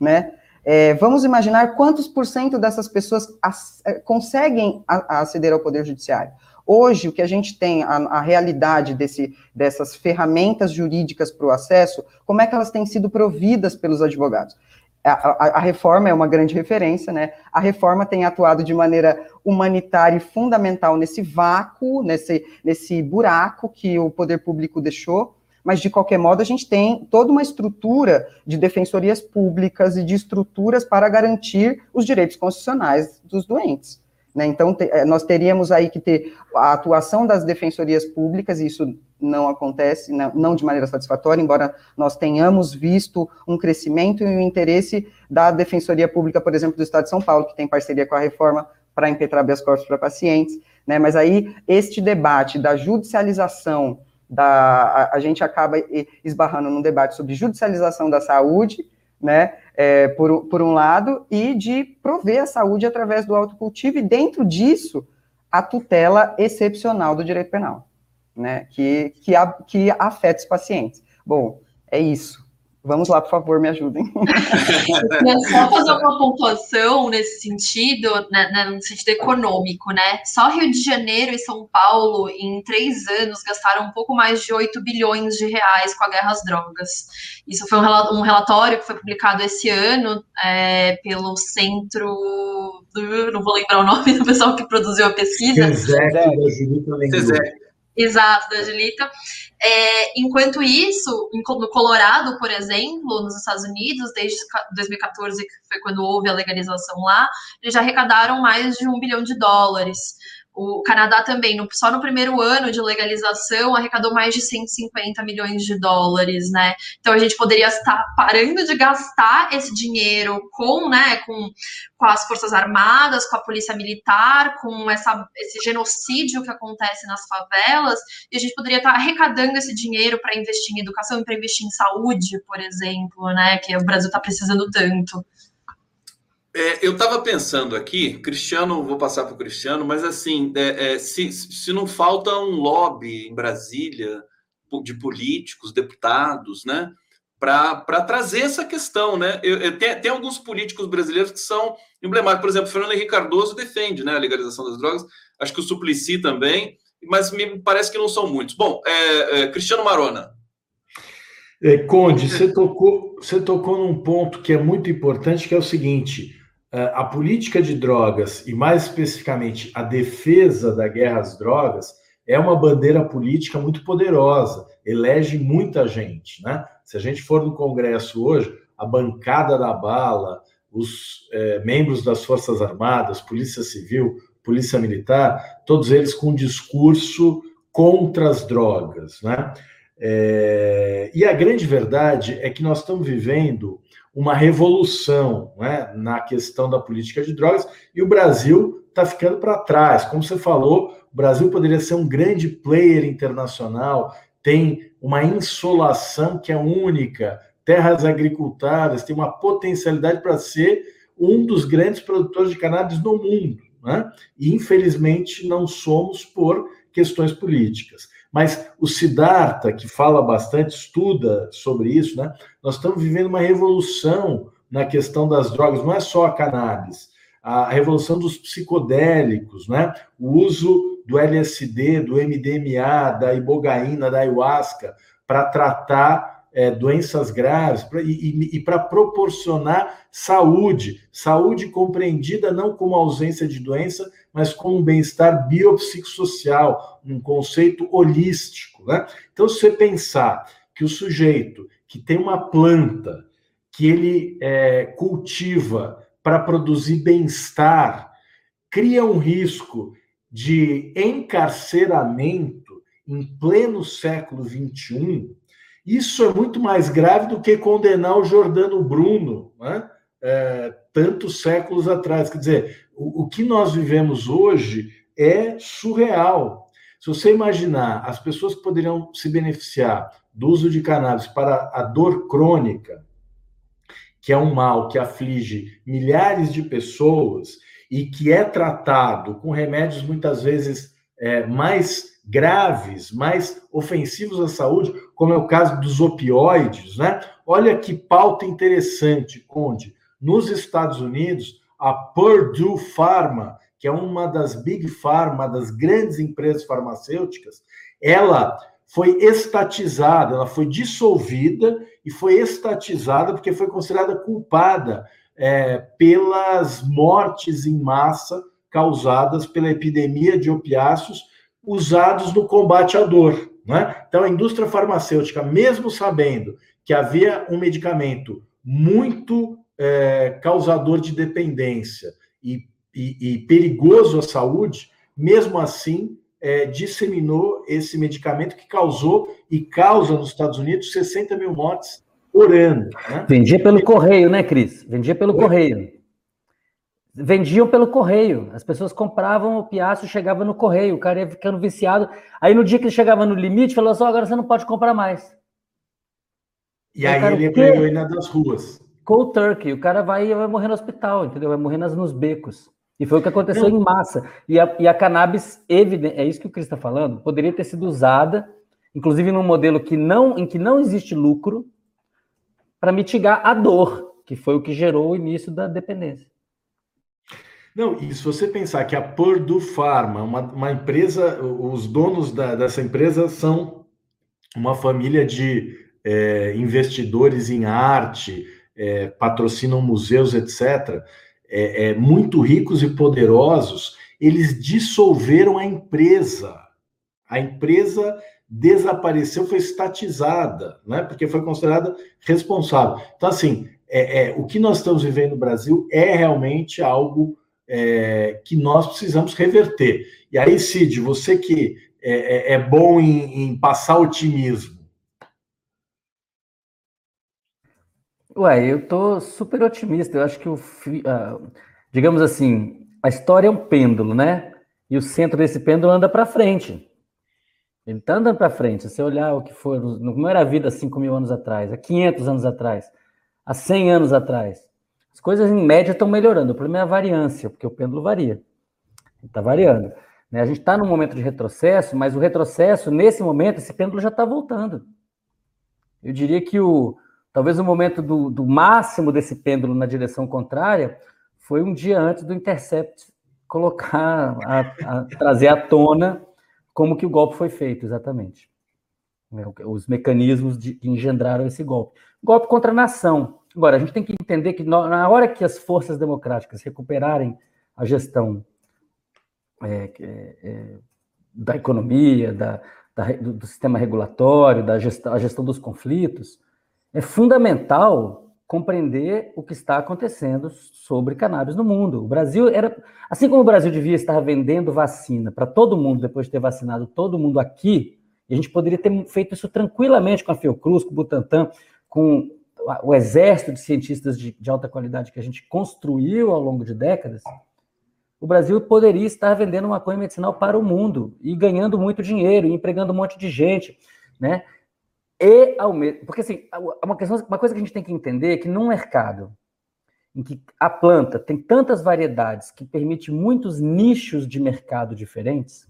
Speaker 4: né, é, vamos imaginar quantos por cento dessas pessoas as, é, conseguem a, aceder ao Poder Judiciário. Hoje, o que a gente tem, a, a realidade desse, dessas ferramentas jurídicas para o acesso, como é que elas têm sido providas pelos advogados? A, a, a, reforma é uma grande referência, né? A reforma tem atuado de maneira humanitária e fundamental nesse vácuo, nesse, nesse buraco que o poder público deixou, mas de qualquer modo a gente tem toda uma estrutura de defensorias públicas e de estruturas para garantir os direitos constitucionais dos doentes. Né? Então, te, eh, nós teríamos aí que ter a atuação das defensorias públicas, e isso não acontece, não, não, de maneira satisfatória, embora nós tenhamos visto um crescimento e um interesse da Defensoria Pública, por exemplo, do Estado de São Paulo, que tem parceria com a reforma para impetrar habeas corpus para pacientes, né? mas aí este debate da judicialização, da, a, a gente acaba esbarrando num debate sobre judicialização da saúde, né, é, por, por um lado, e de prover a saúde através do autocultivo, e dentro disso, a tutela excepcional do direito penal, né, que, que, a, que afeta os pacientes. Bom, é isso. Vamos lá, por favor, me ajudem.
Speaker 3: Só fazer uma pontuação nesse sentido, né, né, no sentido econômico, né? Só Rio de Janeiro e São Paulo, em três anos, gastaram um pouco mais de 8 bilhões de reais com a guerra às drogas. Isso foi um relatório que foi publicado esse ano é, pelo Centro. Do, não vou lembrar o nome do pessoal que produziu a pesquisa.
Speaker 5: Cesec,
Speaker 3: Exato, da. É, enquanto isso, no Colorado, por exemplo, nos Estados Unidos, desde 2014, que foi quando houve a legalização lá, eles já arrecadaram mais de um bilhão de dólares. O Canadá também, no, só no primeiro ano de legalização, arrecadou mais de 150 milhões de dólares, né? Então a gente poderia estar parando de gastar esse dinheiro com, né, com, com as Forças Armadas, com a Polícia Militar, com essa, esse genocídio que acontece nas favelas, e a gente poderia estar arrecadando esse dinheiro para investir em educação e para investir em saúde, por exemplo, né? Que o Brasil está precisando tanto.
Speaker 1: É, eu estava pensando aqui, Cristiano, vou passar para o Cristiano, mas assim, é, é, se, se não falta um lobby em Brasília de políticos, deputados, né, para trazer essa questão, né? Eu, eu, tem, tem, alguns políticos brasileiros que são emblemáticos, por exemplo, Fernando Henrique Cardoso defende né, a legalização das drogas, acho que o Suplicy também, mas me parece que não são muitos. Bom, é, é, Cristiano Marona.
Speaker 5: É, Conde, você tocou, você tocou num ponto que é muito importante, que é o seguinte a política de drogas, e mais especificamente a defesa da guerra às drogas, é uma bandeira política muito poderosa, elege muita gente. Né? Se a gente for no Congresso hoje, a bancada da bala, os é, membros das Forças Armadas, Polícia Civil, Polícia Militar, todos eles com um discurso contra as drogas. Né? É, e a grande verdade é que nós estamos vivendo uma revolução né, na questão da política de drogas e o Brasil está ficando para trás. Como você falou, o Brasil poderia ser um grande player internacional, tem uma insolação que é única terras agricultadas, tem uma potencialidade para ser um dos grandes produtores de cannabis no mundo. Né? E, infelizmente, não somos por questões políticas. Mas o Siddhartha, que fala bastante, estuda sobre isso, né? nós estamos vivendo uma revolução na questão das drogas, não é só a cannabis, a revolução dos psicodélicos, né? o uso do LSD, do MDMA, da ibogaína, da ayahuasca, para tratar é, doenças graves pra, e, e, para proporcionar saúde, saúde compreendida não como ausência de doença, mas como um bem-estar biopsicossocial, um conceito holístico. Né? Então, se você pensar que o sujeito que tem uma planta que ele é, cultiva para produzir bem-estar, cria um risco de encarceramento em pleno século XXI, isso é muito mais grave do que condenar o Jordano Bruno, né? é, tantos séculos atrás. Quer dizer, o, o que nós vivemos hoje é surreal. Se você imaginar as pessoas que poderiam se beneficiar do uso de cannabis para a dor crônica, que é um mal que aflige milhares de pessoas e que é tratado com remédios muitas vezes é, mais graves, mais ofensivos à saúde, como é o caso dos opioides, né? Olha que pauta interessante, Conde. Nos Estados Unidos, a Purdue Pharma, que é uma das big pharma, das grandes empresas farmacêuticas, ela foi estatizada, ela foi dissolvida e foi estatizada porque foi considerada culpada é, pelas mortes em massa causadas pela epidemia de opiáceos usados no combate à dor. Né? Então, a indústria farmacêutica, mesmo sabendo que havia um medicamento muito é, causador de dependência e, e, e, perigoso à saúde, mesmo assim é, disseminou esse medicamento que causou e causa nos Estados Unidos 60 mil mortes por ano.
Speaker 6: Né? Vendia pelo correio, né, Cris? Vendia pelo correio vendiam pelo correio. As pessoas compravam o piaço, chegava no correio, o cara ia ficando viciado. Aí no dia que ele chegava no limite, falou assim: oh, agora você não pode comprar mais.
Speaker 5: E aí, aí ele aprendeu ainda das ruas.
Speaker 6: Cold turkey, o cara vai, vai morrer no hospital, entendeu? Vai morrer nas, nos becos. E foi o que aconteceu não. em massa. E a, e a cannabis, evidente, é isso que o Cris está falando, poderia ter sido usada, inclusive num modelo que não, em que não existe lucro, para mitigar a dor, que foi o que gerou o início da dependência.
Speaker 5: Não, e se você pensar que a Purdue Pharma, uma, uma empresa, os donos da, dessa empresa são uma família de é, investidores em arte, é, patrocinam museus, etc., é, é, muito ricos e poderosos, eles dissolveram a empresa. A empresa desapareceu, foi estatizada, né? porque foi considerada responsável. Então, assim, é, é, o que nós estamos vivendo no Brasil é realmente algo é, que nós precisamos reverter. E aí, Cid, você que é, é, é bom em, em, passar otimismo.
Speaker 6: Ué, eu tô super otimista. Eu acho que o, uh, digamos assim, a história é um pêndulo, né? E o centro desse pêndulo anda para frente. Ele está andando para frente. Se você olhar o que foi, não era a vida há 5 mil anos atrás, há 500 anos atrás, há 100 anos atrás. As coisas, em média, estão melhorando. O problema é a variância, porque o pêndulo varia. Está variando. Né? A gente está num momento de retrocesso, mas o retrocesso, nesse momento, esse pêndulo já está voltando. Eu diria que o talvez o momento do, do máximo desse pêndulo na direção contrária foi um dia antes do Intercept colocar, a, a, trazer à tona como que o golpe foi feito, exatamente. Né? Os mecanismos de, que engendraram esse golpe. Golpe contra a nação. Agora, a gente tem que entender que na hora que as forças democráticas recuperarem a gestão é, é, é, da economia, da, da, do, sistema regulatório, da gestão, a gestão dos conflitos, é fundamental compreender o que está acontecendo sobre cannabis no mundo. O Brasil era, assim como o Brasil devia estar vendendo vacina para todo mundo depois de ter vacinado todo mundo aqui, a gente poderia ter feito isso tranquilamente com a Fiocruz, com o Butantan, com o exército de cientistas de, de, alta qualidade que a gente construiu ao longo de décadas, o Brasil poderia estar vendendo maconha medicinal para o mundo e ganhando muito dinheiro, e empregando um monte de gente, né? e ao mesmo. Porque assim, uma, questão, uma coisa que a gente tem que entender é que num mercado em que a planta tem tantas variedades que permite muitos nichos de mercado diferentes,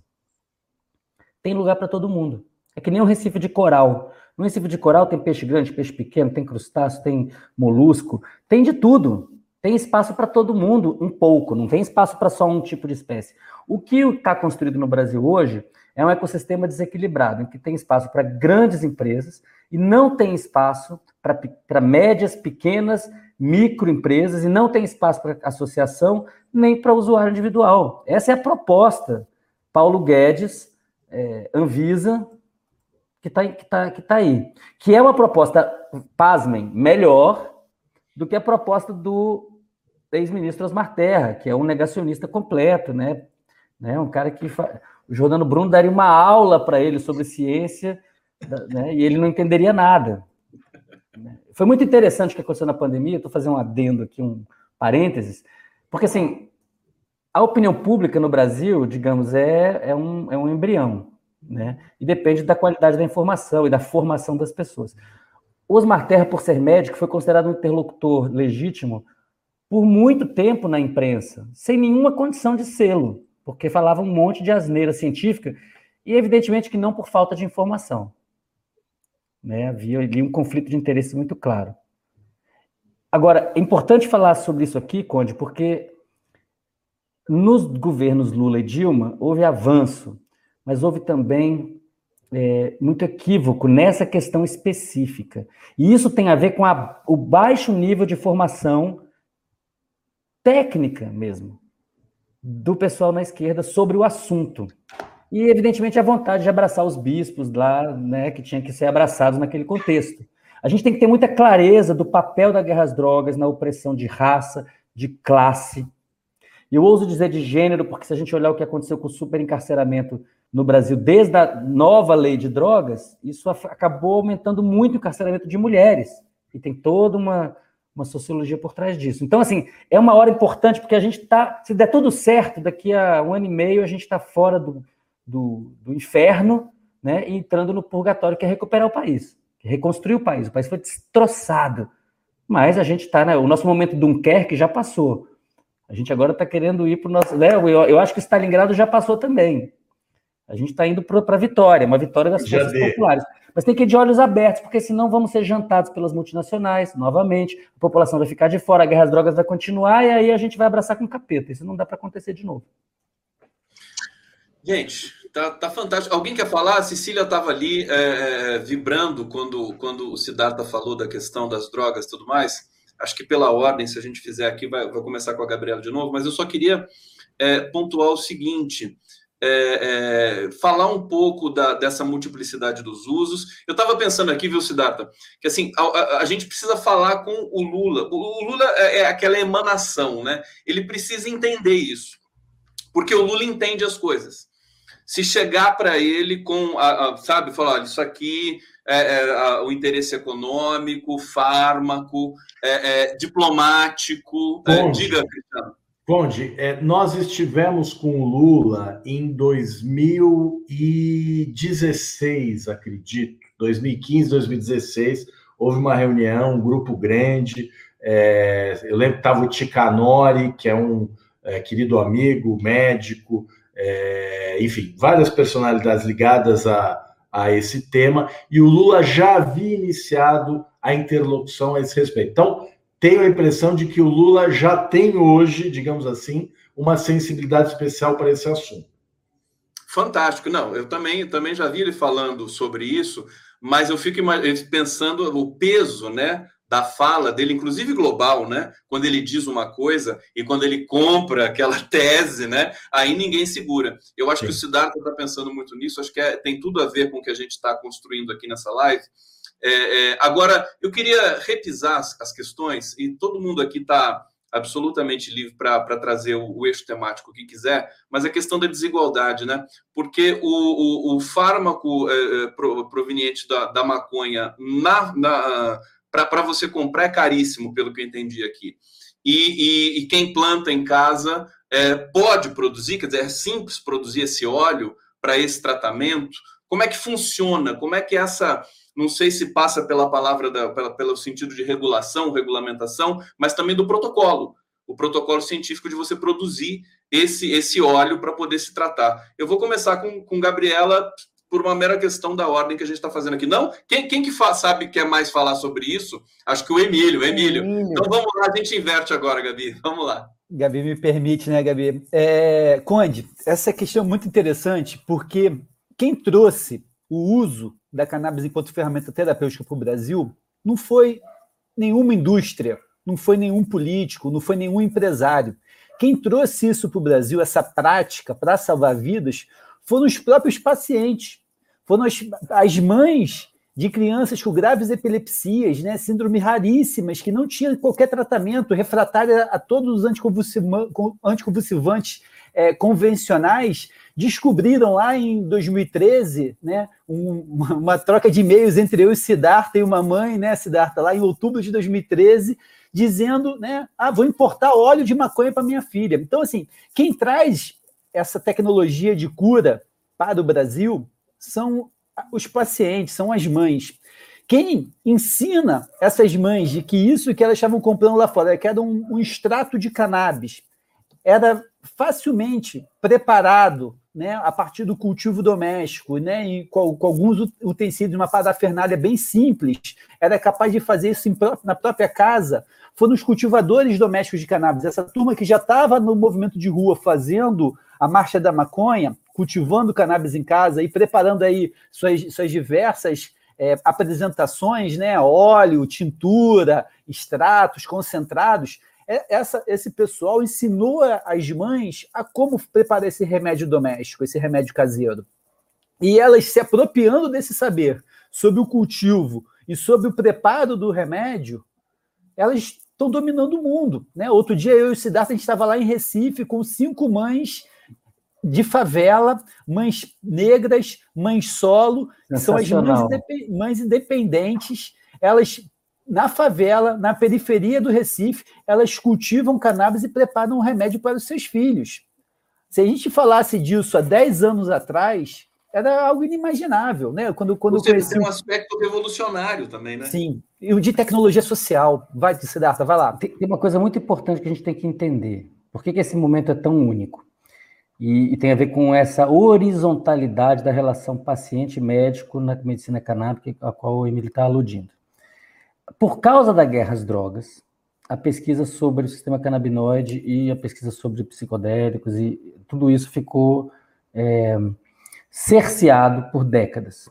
Speaker 6: tem lugar para todo mundo. É que nem um recife de coral. No recife de coral tem peixe grande, peixe pequeno, tem crustáceo, tem molusco, tem de tudo. Tem espaço para todo mundo, um pouco, não tem espaço para só um tipo de espécie. O que está construído no Brasil hoje é um ecossistema desequilibrado, em que tem espaço para grandes empresas e não tem espaço para médias, pequenas, microempresas, e não tem espaço para associação nem para usuário individual. Essa é a proposta. Paulo Guedes, é, Anvisa, que está que tá, que tá aí. Que é uma proposta, pasmem, melhor do que a proposta do ex-ministro Osmar Terra, que é um negacionista completo, né? né? Um cara que fa... o Jordano Bruno daria uma aula para ele sobre ciência, né? E ele não entenderia nada. Foi muito interessante o que aconteceu na pandemia. Estou fazendo um adendo aqui, um parênteses, porque assim a opinião pública no Brasil, digamos, é, é, um, é um embrião, né? E depende da qualidade da informação e da formação das pessoas. Osmar Terra, por ser médico, foi considerado um interlocutor legítimo por muito tempo na imprensa, sem nenhuma condição de selo, porque falava um monte de asneira científica e, evidentemente, que não por falta de informação. Né? Havia ali um conflito de interesse muito claro. Agora, é importante falar sobre isso aqui, Conde, porque nos governos Lula e Dilma houve avanço, mas houve também é, muito equívoco nessa questão específica. E isso tem a ver com a, o baixo nível de formação técnica mesmo do pessoal na esquerda sobre o assunto. E, evidentemente, a vontade de abraçar os bispos lá, né, que tinha que ser abraçados naquele contexto. A gente tem que ter muita clareza do papel da guerra às drogas na opressão de raça, de classe. E eu ouso dizer de gênero, porque se a gente olhar o que aconteceu com o superencarceramento no Brasil, desde a nova lei de drogas, isso acabou aumentando muito o encarceramento de mulheres. E tem toda uma, uma sociologia por trás disso. Então, assim, é uma hora importante, porque a gente está, se der tudo certo, daqui a um ano e meio a gente está fora do, do, do, inferno, né, e entrando no purgatório, que é recuperar o país, é reconstruir o país. O país foi destroçado. Mas a gente está, né, o nosso momento Dunkerque já passou. A gente agora está querendo ir para o nosso. Né, eu, eu acho que Stalingrado já passou também. A gente está indo para a vitória, uma vitória das forças populares. Mas tem que ir de olhos abertos, porque senão vamos ser jantados pelas multinacionais, novamente, a população vai ficar de fora, a guerra às drogas vai continuar, e aí a gente vai abraçar com capeta. Isso não dá para acontecer de novo.
Speaker 1: Gente, tá, tá fantástico. Alguém quer falar? A Cecília estava ali é, é, vibrando quando, quando o Siddhartha falou da questão das drogas e tudo mais. Acho que pela ordem, se a gente fizer aqui, vai, vai começar com a Gabriela de novo, mas eu só queria é, pontuar o seguinte é, é, falar um pouco da, dessa multiplicidade dos usos. Eu estava pensando aqui, viu, Siddhartha, que assim, a, a, a, gente precisa falar com o Lula. O, o Lula é, é, aquela emanação, né? Ele precisa entender isso. Porque o Lula entende as coisas. Se chegar para ele com, a, sabe, falar, isso aqui é, é o interesse econômico, fármaco, é, diplomático, diga, Cristiano.
Speaker 5: Conde, é, nós estivemos com o Lula em 2016, acredito, 2015, 2016. Houve uma reunião, um grupo grande. É, eu lembro que estava o Ticanori, que é um é, querido amigo, médico, é, enfim, várias personalidades ligadas a, a esse tema. E o Lula já havia iniciado a interlocução a esse respeito. Então, tenho a impressão de que o Lula já tem hoje, digamos assim, uma sensibilidade especial para esse assunto.
Speaker 1: Fantástico. Não, eu também, eu também já vi ele falando sobre isso, mas eu fico pensando o peso, né, da fala dele, inclusive global, né? Quando ele diz uma coisa e quando ele compra aquela tese, né? Aí ninguém segura. Eu acho Sim. que o Siddhartha está pensando muito nisso, acho que é, tem tudo a ver com o que a gente está construindo aqui nessa live. É, é, agora, eu queria repisar as, as, questões, e todo mundo aqui está absolutamente livre para trazer o, o, eixo temático que quiser, mas a questão da desigualdade, né? Porque o, o, o fármaco é, é proveniente da, da maconha na, na para você comprar é caríssimo, pelo que eu entendi aqui. E, e, e quem planta em casa é, pode produzir, quer dizer, é simples produzir esse óleo para esse tratamento. Como é que funciona? Como é que essa não sei se passa pela palavra, da, pela, pelo sentido de regulação, regulamentação, mas também do protocolo. O protocolo científico de você produzir esse, esse óleo para poder se tratar. Eu vou começar com, com Gabriela por uma mera questão da ordem que a gente está fazendo aqui. Não? Quem, quem que faz, sabe quer mais falar sobre isso? Acho que o Emílio, o Emílio. Emílio. Então vamos lá, a gente inverte agora, Gabi. Vamos lá.
Speaker 2: Gabi me permite, né, Gabi? É, Conde, essa questão é muito interessante porque quem trouxe o uso da cannabis enquanto ferramenta terapêutica para o Brasil não foi nenhuma indústria, não foi nenhum político, não foi nenhum empresário. Quem trouxe isso para o Brasil, essa prática para salvar vidas, foram os próprios pacientes, foram as, as mães de crianças com graves epilepsias, né, síndromes raríssimas, que não tinham qualquer tratamento, refratária a todos os anticonvulsivantes é, convencionais, descobriram lá em 2013 né, um, uma, troca de e-mails entre eu e Siddhartha e uma mãe, né, Siddhartha, lá em outubro de 2013, dizendo, né, ah, vou importar óleo de maconha para minha filha. Então, assim, quem traz essa tecnologia de cura para o Brasil são os pacientes, são as mães. Quem ensina essas mães de que isso que elas estavam comprando lá fora, que era um, um extrato de cannabis, era facilmente preparado né, a partir do cultivo doméstico, né, e com, com alguns utensílios, uma parafernália bem simples, era capaz de fazer isso em, na própria casa, foram os cultivadores domésticos de cannabis, essa turma que já estava no movimento de rua fazendo a marcha da maconha, cultivando cannabis em casa e preparando aí suas, suas diversas é, apresentações, né, óleo, tintura, extratos, concentrados, essa, esse pessoal ensinou as mães a como preparar esse remédio doméstico, esse remédio caseiro. E elas se apropriando desse saber sobre o cultivo e sobre o preparo do remédio, elas estão dominando o mundo. Né? Outro dia eu e o Siddhartha, a gente estava lá em Recife com cinco mães de favela, mães negras, mães solo, que são as mães, mães independentes, elas na favela, na periferia do Recife, elas cultivam cannabis e preparam um remédio para os seus filhos. Se a gente falasse disso há 10 anos atrás, era algo inimaginável, né? Quando, quando
Speaker 1: Você conheci... tem um aspecto revolucionário também, né?
Speaker 2: Sim, e o de tecnologia social. Vai, Siddhartha, vai lá.
Speaker 6: Tem, uma coisa muito importante que a gente tem que entender. Por que, que esse momento é tão único? E, e, tem a ver com essa horizontalidade da relação paciente-médico na medicina canábica, a qual o Emílio está aludindo. Por causa da guerra às drogas, a pesquisa sobre o sistema canabinoide e a pesquisa sobre psicodélicos e tudo isso ficou é, cerceado por décadas.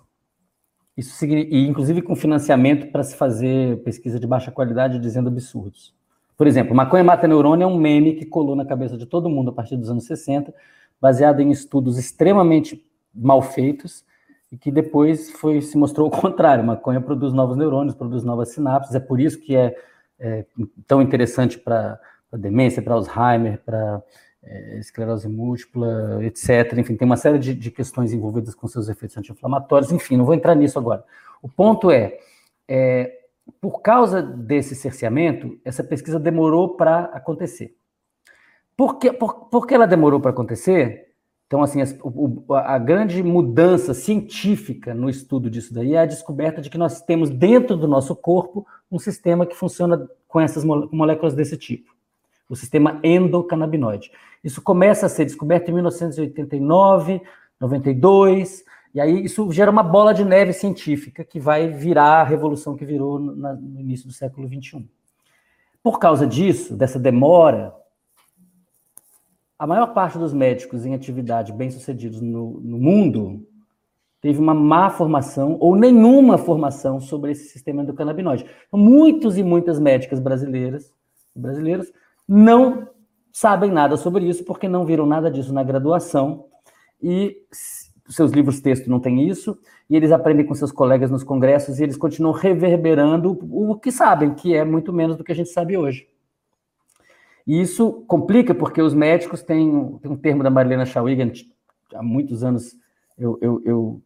Speaker 6: Isso e inclusive com financiamento para se fazer pesquisa de baixa qualidade dizendo absurdos. Por exemplo, maconha mata neurônio é um meme que colou na cabeça de todo mundo a partir dos anos 60, baseado em estudos extremamente mal feitos e que depois foi se mostrou o contrário. Maconha produz novos neurônios, produz novas sinapses. É por isso que é, é tão interessante para demência, para Alzheimer, para é, esclerose múltipla, etc. Enfim, tem uma série de, de questões envolvidas com seus efeitos anti-inflamatórios. Enfim, não vou entrar nisso agora. O ponto é, é por causa desse cerceamento, essa pesquisa demorou para acontecer. Por que, por, por que ela demorou para acontecer? Então, assim, a, a, grande mudança científica no estudo disso daí é a descoberta de que nós temos dentro do nosso corpo um sistema que funciona com essas moléculas desse tipo, o sistema endocannabinoide. Isso começa a ser descoberto em 1989, 92, e aí isso gera uma bola de neve científica que vai virar a revolução que virou no, no início do século XXI. Por causa disso, dessa demora a maior parte dos médicos em atividade bem-sucedidos no, no, mundo teve uma má formação ou nenhuma formação sobre esse sistema endocannabinoide. Então, muitos e muitas médicas brasileiras brasileiros não sabem nada sobre isso porque não viram nada disso na graduação e seus livros texto não têm isso e eles aprendem com seus colegas nos congressos e eles continuam reverberando o que sabem, que é muito menos do que a gente sabe hoje. E isso complica porque os médicos têm, um termo da Marilena Schauigan, há muitos anos eu, eu, eu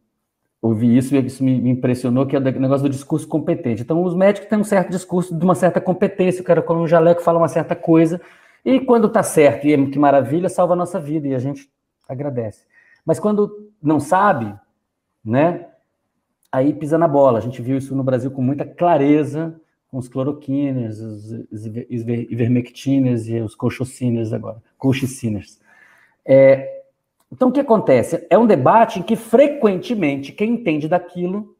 Speaker 6: ouvi isso e isso me, me, impressionou, que é o negócio do discurso competente. Então, os médicos têm um certo discurso de uma certa competência, o cara com um jaleco fala uma certa coisa, e quando está certo, e é que maravilha, salva a nossa vida, e a gente agradece. Mas quando não sabe, né, aí pisa na bola. A gente viu isso no Brasil com muita clareza, com os cloroquines, os ivermectines e os colchicines agora, colchicines. É, então, o que acontece? É um debate em que, frequentemente, quem entende daquilo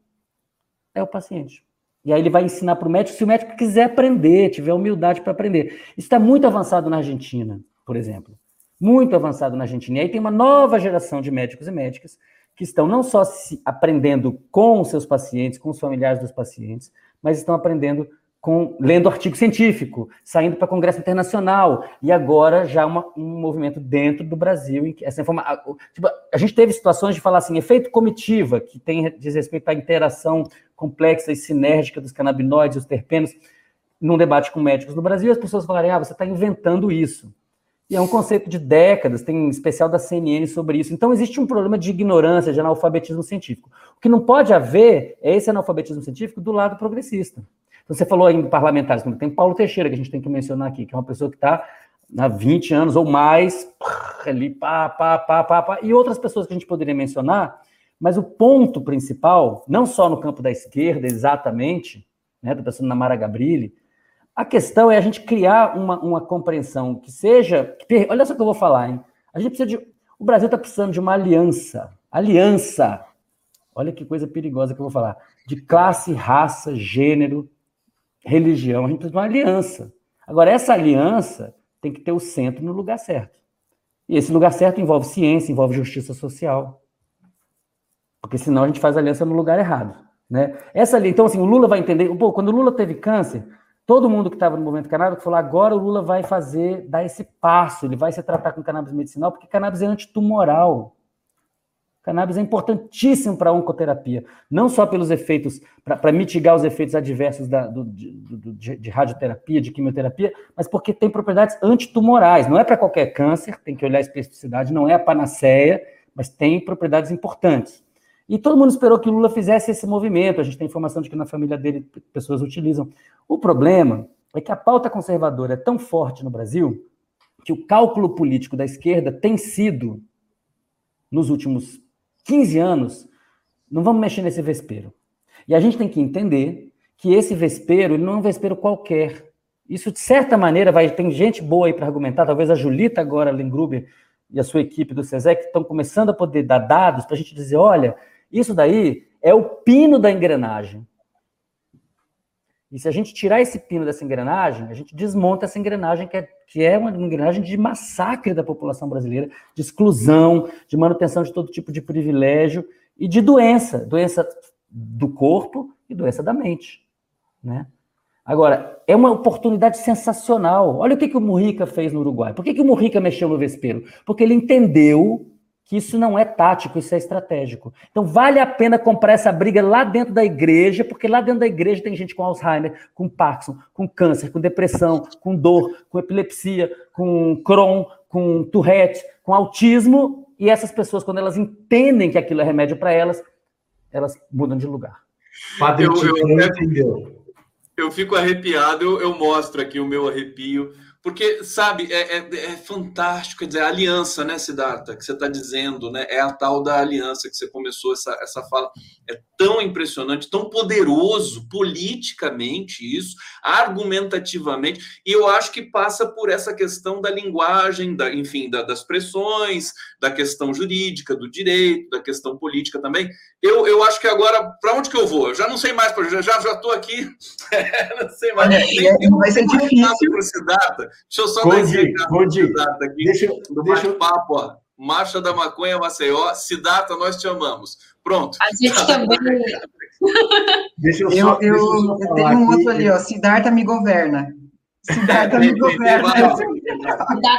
Speaker 6: é o paciente. E aí ele vai ensinar para o médico se o médico quiser aprender, tiver humildade para aprender. Isso está muito avançado na Argentina, por exemplo. Muito avançado na Argentina. E aí tem uma nova geração de médicos e médicas que estão não só se aprendendo com os seus pacientes, com os familiares dos pacientes, mas estão aprendendo com lendo artigo científico, saindo para congresso internacional e agora já uma, um movimento dentro do Brasil em que essa informação, tipo, a gente teve situações de falar assim, efeito comitiva, que tem diz respeito à interação complexa e sinérgica dos canabinoides e os terpenos, num debate com médicos no Brasil, as pessoas falarem, ah, você está inventando isso. E é um conceito de décadas, tem um especial da CNN sobre isso. Então, existe um problema de ignorância, de analfabetismo científico. O que não pode haver é esse analfabetismo científico do lado progressista. Você falou em parlamentares, tem Paulo Teixeira, que a gente tem que mencionar aqui, que é uma pessoa que está há 20 anos ou mais, ali, pá, pá, pá, pá, pá, e outras pessoas que a gente poderia mencionar, mas o ponto principal, não só no campo da esquerda, exatamente, né, estou pensando na Mara Gabrilli, a questão é a gente criar uma, uma compreensão que seja. Que, olha só o que eu vou falar, hein? A gente precisa de. O Brasil está precisando de uma aliança. Aliança. Olha que coisa perigosa que eu vou falar. De classe, raça, gênero, religião. A gente precisa de uma aliança. Agora, essa aliança tem que ter o centro no lugar certo. E esse lugar certo envolve ciência, envolve justiça social. Porque senão a gente faz aliança no lugar errado. Né? Essa ali, então, assim, o Lula vai entender. Pô, quando o Lula teve câncer, todo mundo que estava no movimento canábico falou: agora o Lula vai fazer, dar esse passo, ele vai se tratar com cannabis medicinal, porque cannabis é antitumoral. Cannabis é importantíssimo para a oncoterapia, não só pelos efeitos, para mitigar os efeitos adversos da, do, de, do, de, radioterapia, de quimioterapia, mas porque tem propriedades antitumorais. Não é para qualquer câncer, tem que olhar a especificidade, não é a panaceia, mas tem propriedades importantes. E todo mundo esperou que o Lula fizesse esse movimento. A gente tem informação de que na família dele pessoas utilizam. O problema é que a pauta conservadora é tão forte no Brasil que o cálculo político da esquerda tem sido, nos últimos 15 anos, não vamos mexer nesse vespeiro. E a gente tem que entender que esse vespeiro não é um vespeiro qualquer. Isso, de certa maneira, vai. Tem gente boa aí para argumentar, talvez a Julita agora, Lengruber, e a sua equipe do SESEC estão começando a poder dar dados para a gente dizer: olha, isso daí é o pino da engrenagem. E se a gente tirar esse pino dessa engrenagem, a gente desmonta essa engrenagem que é, que é uma engrenagem de massacre da população brasileira, de exclusão, de manutenção de todo tipo de privilégio e de doença, doença do corpo e doença da mente, né? Agora, é uma oportunidade sensacional. Olha o que, que o Murrica fez no Uruguai. Por que, que o Murrica mexeu no vespeiro? Porque ele entendeu que isso não é tático, isso é estratégico. Então vale a pena comprar essa briga lá dentro da igreja, porque lá dentro da igreja tem gente com Alzheimer, com Parkinson, com câncer, com depressão, com dor, com epilepsia, com Crohn, com Tourette, com autismo, e essas pessoas, quando elas entendem que aquilo é remédio para elas, elas mudam de lugar.
Speaker 1: Padre eu, eu, eu, eu fico arrepiado, eu, eu mostro aqui o meu arrepio porque, sabe, é, é, é, fantástico, quer dizer, a aliança, né, Siddhartha, que você está dizendo, né, é a tal da aliança que você começou essa, essa fala. É tão impressionante, tão poderoso politicamente isso, argumentativamente, e eu acho que passa por essa questão da linguagem, da, enfim, da, das pressões, da questão jurídica, do direito, da questão política também. Eu, eu acho que agora, para onde que eu vou? Eu já não sei mais, já já estou aqui, não sei mais. É,
Speaker 4: é, vai ser difícil.
Speaker 1: Para. Deixa eu só Code, dar Code, aqui deixa, do deixa... papo ó. Marcha da Maconha Maceió, Cidata, nós te amamos. Pronto.
Speaker 3: A gente também.
Speaker 4: deixa eu, só, eu, eu, eu, eu tenho um outro ali, ó. Siddhartha me governa. Siddhartha me governa.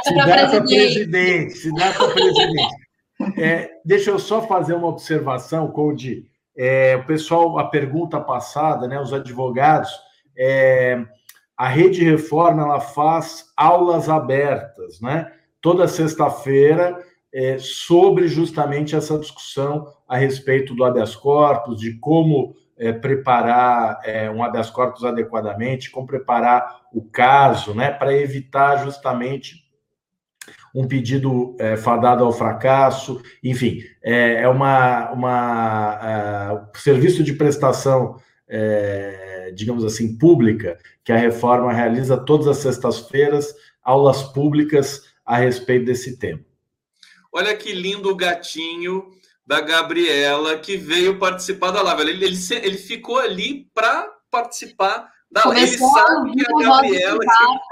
Speaker 3: Siddhartha para presidente.
Speaker 5: Siddhartha presidente. É, deixa eu só fazer uma observação, Cody. É, o pessoal, a pergunta passada, né, os advogados, é, a Rede Reforma ela faz aulas abertas, né? Toda sexta-feira é, sobre justamente essa discussão a respeito do habeas corpus, de como é, preparar é, um habeas corpus adequadamente, como preparar o caso, né, para evitar justamente um pedido é, fadado ao fracasso, enfim, é, é uma, uma uh, serviço de prestação, é, digamos assim, pública, que a reforma realiza todas as sextas-feiras, aulas públicas a respeito desse tema.
Speaker 1: Olha que lindo o gatinho da Gabriela que veio participar da live. Ele, ele, ele ficou ali para participar da live. Ele sabe que a Gabriela.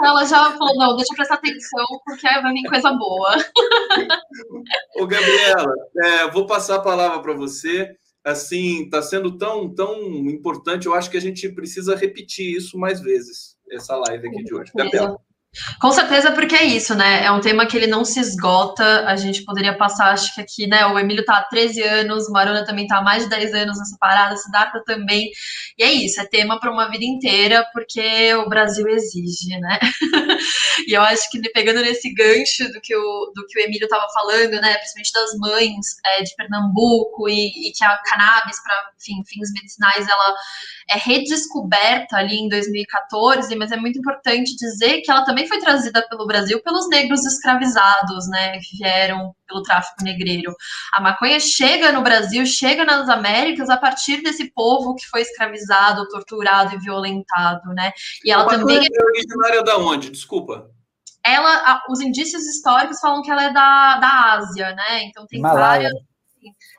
Speaker 3: Ela já falou: não, deixa eu prestar atenção, porque vai vir coisa boa.
Speaker 1: Ô, Gabriela, é, vou passar a palavra para você. Assim, está sendo tão, tão importante. Eu acho que a gente precisa repetir isso mais vezes, essa live aqui de hoje. Gabriela.
Speaker 3: Com certeza, porque é isso, né? É um tema que ele não se esgota. A gente poderia passar, acho que aqui, né? O Emílio tá há 13 anos, o Marona também tá há mais de 10 anos nessa parada, Siddhartha também. E é isso, é tema para uma vida inteira, porque o Brasil exige, né? e eu acho que pegando nesse gancho do que o, do que o Emílio tava falando, né? Principalmente das mães é, de Pernambuco e, e que a cannabis, para fins medicinais, ela é redescoberta ali em 2014, mas é muito importante dizer que ela também foi trazida pelo Brasil pelos negros escravizados, né, que vieram pelo tráfico negreiro. A maconha chega no Brasil, chega nas Américas a partir desse povo que foi escravizado, torturado e violentado, né?
Speaker 1: E ela a também é originária da onde? Desculpa
Speaker 3: ela, os indícios históricos falam que ela é da, da Ásia, né? Então tem várias,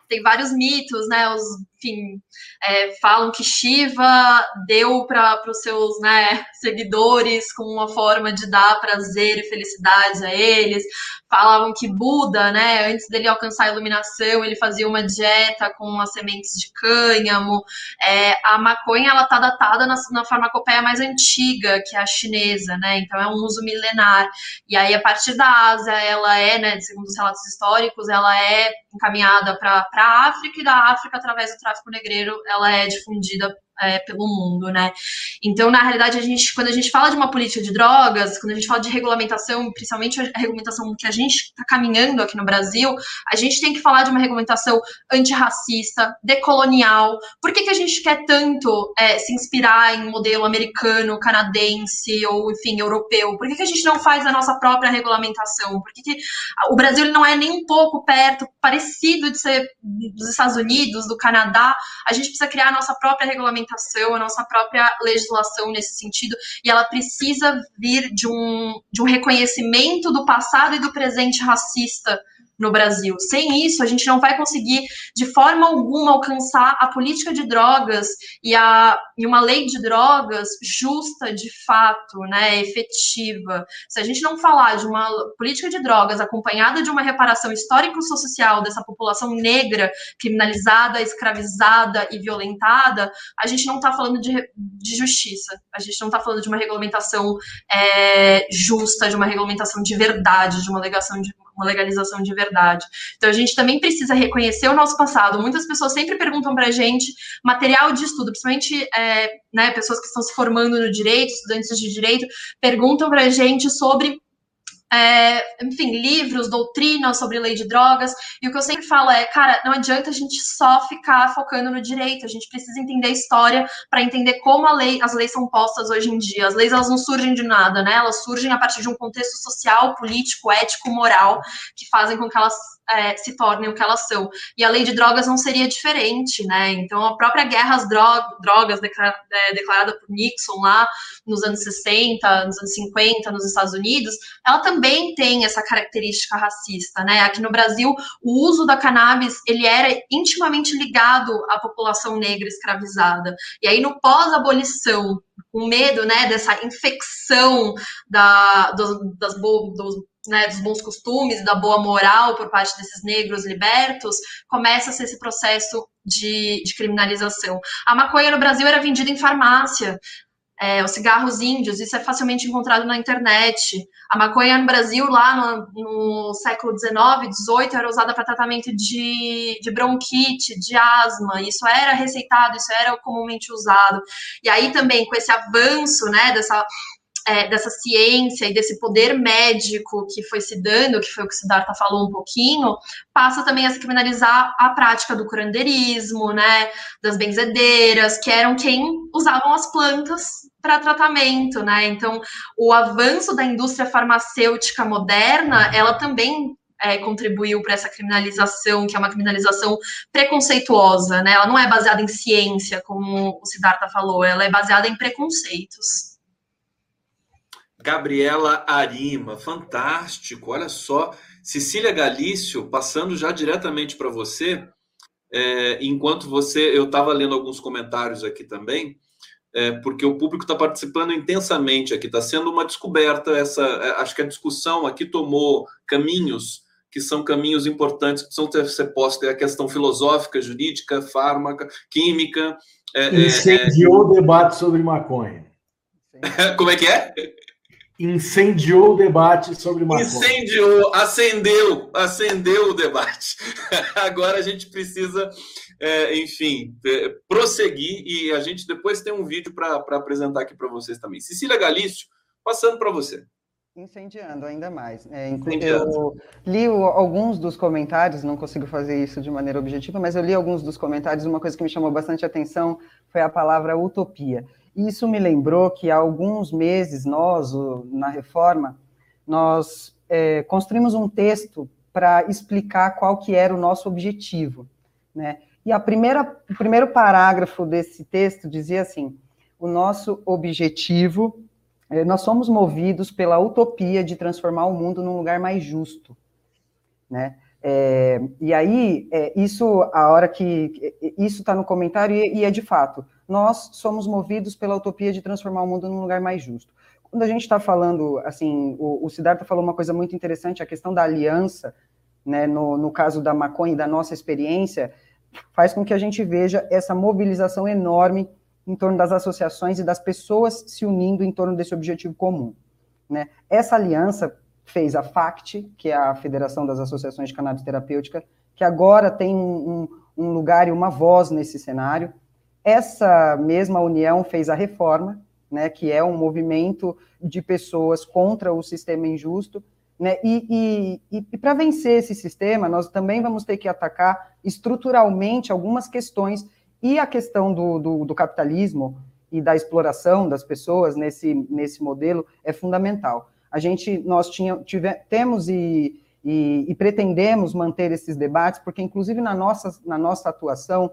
Speaker 3: tem vários mitos, né? Os, enfim, é, falam que Shiva deu para os seus né, seguidores como uma forma de dar prazer e felicidade a eles. Falavam que Buda, né, antes dele alcançar a iluminação, ele fazia uma dieta com as sementes de cânhamo. É, a maconha ela está datada na, na farmacopeia mais antiga, que é a chinesa, né? Então é um uso milenar. E aí, a partir da Ásia, ela é, né, segundo os relatos históricos, ela é encaminhada para a África e da África, através do tráfico negreiro, ela é difundida é, pelo mundo, né? Então, na realidade, a gente, quando a gente fala de uma política de drogas, quando a gente fala de regulamentação, principalmente a regulamentação que a gente está caminhando aqui no Brasil, a gente tem que falar de uma regulamentação antirracista, decolonial. Por que, que a gente quer tanto é, se inspirar em modelo americano, canadense ou, enfim, europeu? Por que, que a gente não faz a nossa própria regulamentação? Por que, que o Brasil não é nem um pouco perto, parecido de ser dos Estados Unidos, do Canadá? A gente precisa criar a nossa própria regulamentação regulamentação, a nossa própria legislação nesse sentido, e ela precisa vir de um, de um reconhecimento do passado e do presente racista no Brasil. Sem isso, a gente não vai conseguir, de forma alguma, alcançar a política de drogas e, a, e uma lei de drogas justa, de fato, né, efetiva. Se a gente não falar de uma política de drogas acompanhada de uma reparação histórico-social dessa população negra criminalizada, escravizada e violentada, a gente não está falando de, de justiça. A gente não está falando de uma regulamentação é, justa, de uma regulamentação de verdade, de uma legação de uma legalização de verdade. Então a gente também precisa reconhecer o nosso passado. Muitas pessoas sempre perguntam para a gente material de estudo, principalmente é, né, pessoas que estão se formando no direito, estudantes de direito, perguntam para a gente sobre é, enfim, livros, doutrinas sobre lei de drogas. E o que eu sempre falo é, cara, não adianta a gente só ficar focando no direito, a gente precisa entender a história para entender como a lei, as leis são postas hoje em dia. As leis elas não surgem de nada, né? Elas surgem a partir de um contexto social, político, ético, moral, que fazem com que elas é, se tornem o que elas são. E a lei de drogas não seria diferente, né? Então, a própria guerra às drogas é, declarada por Nixon lá nos anos 60, nos anos 50, nos Estados Unidos, ela também tem essa característica racista, né? Aqui no Brasil, o uso da cannabis, ele era intimamente ligado à população negra escravizada. E aí, no pós-abolição, com medo, né, dessa infecção da, dos, das, dos né, dos bons costumes, da boa moral por parte desses negros libertos, começa-se esse processo de, de, criminalização. A maconha no Brasil era vendida em farmácia, é, os cigarros índios, isso é facilmente encontrado na internet. A maconha no Brasil, lá no, no século XIX, XVIII, era usada para tratamento de, de bronquite, de asma, isso era receitado, isso era comumente usado. E aí também, com esse avanço, né, dessa é, dessa ciência e desse poder médico que foi se dando, que foi o que o Siddhartha falou um pouquinho, passa também a se criminalizar a prática do curandeirismo, né, das benzedeiras, que eram quem usavam as plantas para tratamento, né? Então, o avanço da indústria farmacêutica moderna, ela também é, contribuiu para essa criminalização, que é uma criminalização preconceituosa, né? Ela não é baseada em ciência, como o Siddhartha falou, ela é baseada em preconceitos.
Speaker 1: Gabriela Arima, fantástico, olha só. Cecília Galício, passando já diretamente para você, é, enquanto você, eu estava lendo alguns comentários aqui também, é, porque o público está participando intensamente aqui, está sendo uma descoberta, essa, é, acho que a discussão aqui tomou caminhos que são caminhos importantes, que precisam ser postos, é a questão filosófica, jurídica, fármaca, química.
Speaker 5: É, é Incendiou o debate sobre maconha.
Speaker 1: Como é que é?
Speaker 5: Incendiou o debate sobre maconha.
Speaker 1: Incendiou, acendeu, acendeu o debate. Agora a gente precisa, é, enfim, é, prosseguir e a gente depois tem um vídeo para apresentar aqui para vocês também. Cecília Galício, passando para você.
Speaker 4: Incendiando ainda mais. É, Incendiando. Eu li alguns dos comentários, não consigo fazer isso de maneira objetiva, mas eu li alguns dos comentários. Uma coisa que me chamou bastante atenção foi a palavra utopia. Isso me lembrou que há alguns meses, nós, na reforma, nós é, construímos um texto para explicar qual que era o nosso objetivo. Né? E a primeira, o primeiro parágrafo desse texto dizia assim: o nosso objetivo, é, nós somos movidos pela utopia de transformar o mundo num lugar mais justo. Né? É, e aí, é, isso, a hora que. Isso está no comentário, e, e, é de fato nós somos movidos pela utopia de transformar o mundo num lugar mais justo. Quando a gente está falando, assim, o, o Siddhartha falou uma coisa muito interessante, a questão da aliança, né, no, no caso da maconha e da nossa experiência, faz com que a gente veja essa mobilização enorme em torno das associações e das pessoas se unindo em torno desse objetivo comum. Né? Essa aliança fez a FACT, que é a Federação das Associações de Cannabis Terapêutica, que agora tem um, um lugar e uma voz nesse cenário, essa mesma união fez a reforma, né, que é um movimento de pessoas contra o sistema injusto, né, e, e, e para vencer esse sistema, nós também vamos ter que atacar estruturalmente algumas questões, e a questão do, do, do capitalismo e da exploração das pessoas nesse, nesse modelo é fundamental. A gente, nós tinha, tive, temos e, e, e pretendemos manter esses debates, porque inclusive na nossa, na nossa atuação,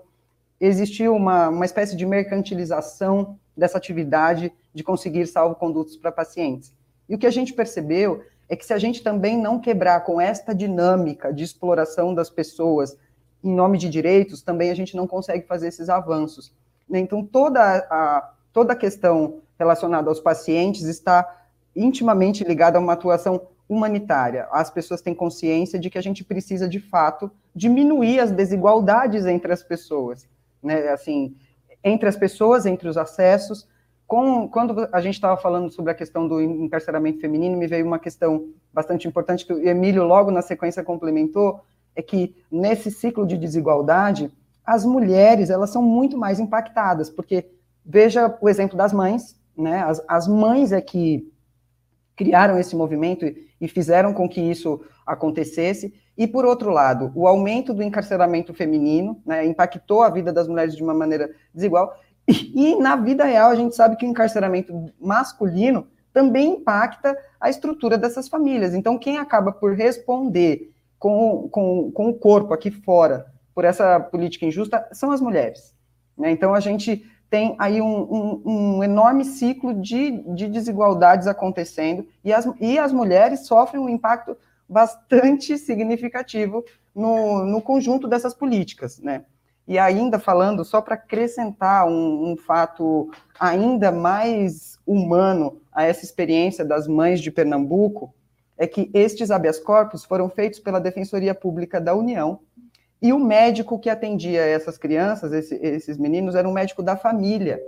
Speaker 4: existiu uma, uma espécie de mercantilização dessa atividade de conseguir salvo-condutos para pacientes. E o que a gente percebeu é que se a gente também não quebrar com esta dinâmica de exploração das pessoas em nome de direitos, também a gente não consegue fazer esses avanços. Né? Então, toda a, toda a questão relacionada aos pacientes está intimamente ligada a uma atuação humanitária. As pessoas têm consciência de que a gente precisa, de fato, diminuir as desigualdades entre as pessoas né, assim, entre as pessoas, entre os acessos. Com, quando a gente estava falando sobre a questão do encarceramento feminino, me veio uma questão bastante importante que o Emílio logo na sequência complementou, é que nesse ciclo de desigualdade, as mulheres elas são muito mais impactadas, porque veja o exemplo das mães, né? As, as mães é que criaram esse movimento e, e fizeram com que isso acontecesse. E, por outro lado, o aumento do encarceramento feminino né, impactou a vida das mulheres de uma maneira desigual. E, na vida real, a gente sabe que o encarceramento masculino também impacta a estrutura dessas famílias. Então, quem acaba por responder com, com, com o corpo aqui fora por essa política injusta são as mulheres. Né? Então, a gente tem aí um, um, um, enorme ciclo de, de desigualdades acontecendo e as, e as mulheres sofrem um impacto bastante significativo no, no conjunto dessas políticas, né? E ainda falando, só para acrescentar um, um, fato ainda mais humano a essa experiência das mães de Pernambuco, é que estes habeas corpus foram feitos pela Defensoria Pública da União, e o médico que atendia essas crianças, esse, esses meninos, era um médico da família.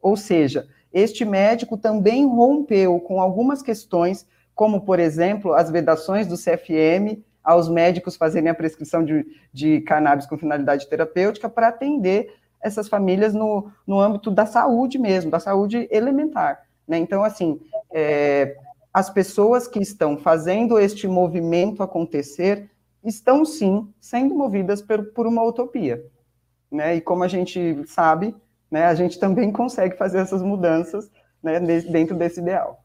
Speaker 4: Ou seja, este médico também rompeu com algumas questões como, por exemplo, as vedações do CFM aos médicos fazerem a prescrição de, de cannabis com finalidade terapêutica para atender essas famílias no, no âmbito da saúde mesmo, da saúde elementar. Né? Então, assim, é, as pessoas que estão fazendo este movimento acontecer estão sim sendo movidas por, por uma utopia, né? E como a gente sabe, né, a gente também consegue fazer essas mudanças né, dentro desse ideal.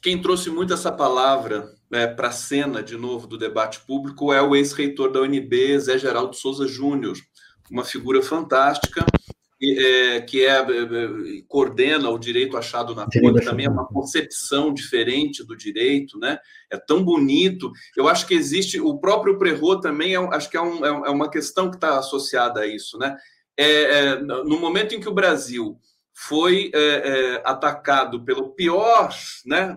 Speaker 1: Quem trouxe muito essa palavra né, para a cena, de novo, do debate público é o ex-reitor da UNB, Zé Geraldo Souza Júnior, uma figura fantástica, é, que é, é, coordena o direito achado na rua, também é uma concepção diferente do direito, né? É tão bonito. Eu acho que existe o próprio Prerro também, é, acho que é, um, é uma questão que está associada a isso, né? É, no momento em que o Brasil foi é, é, atacado pelo pior, né,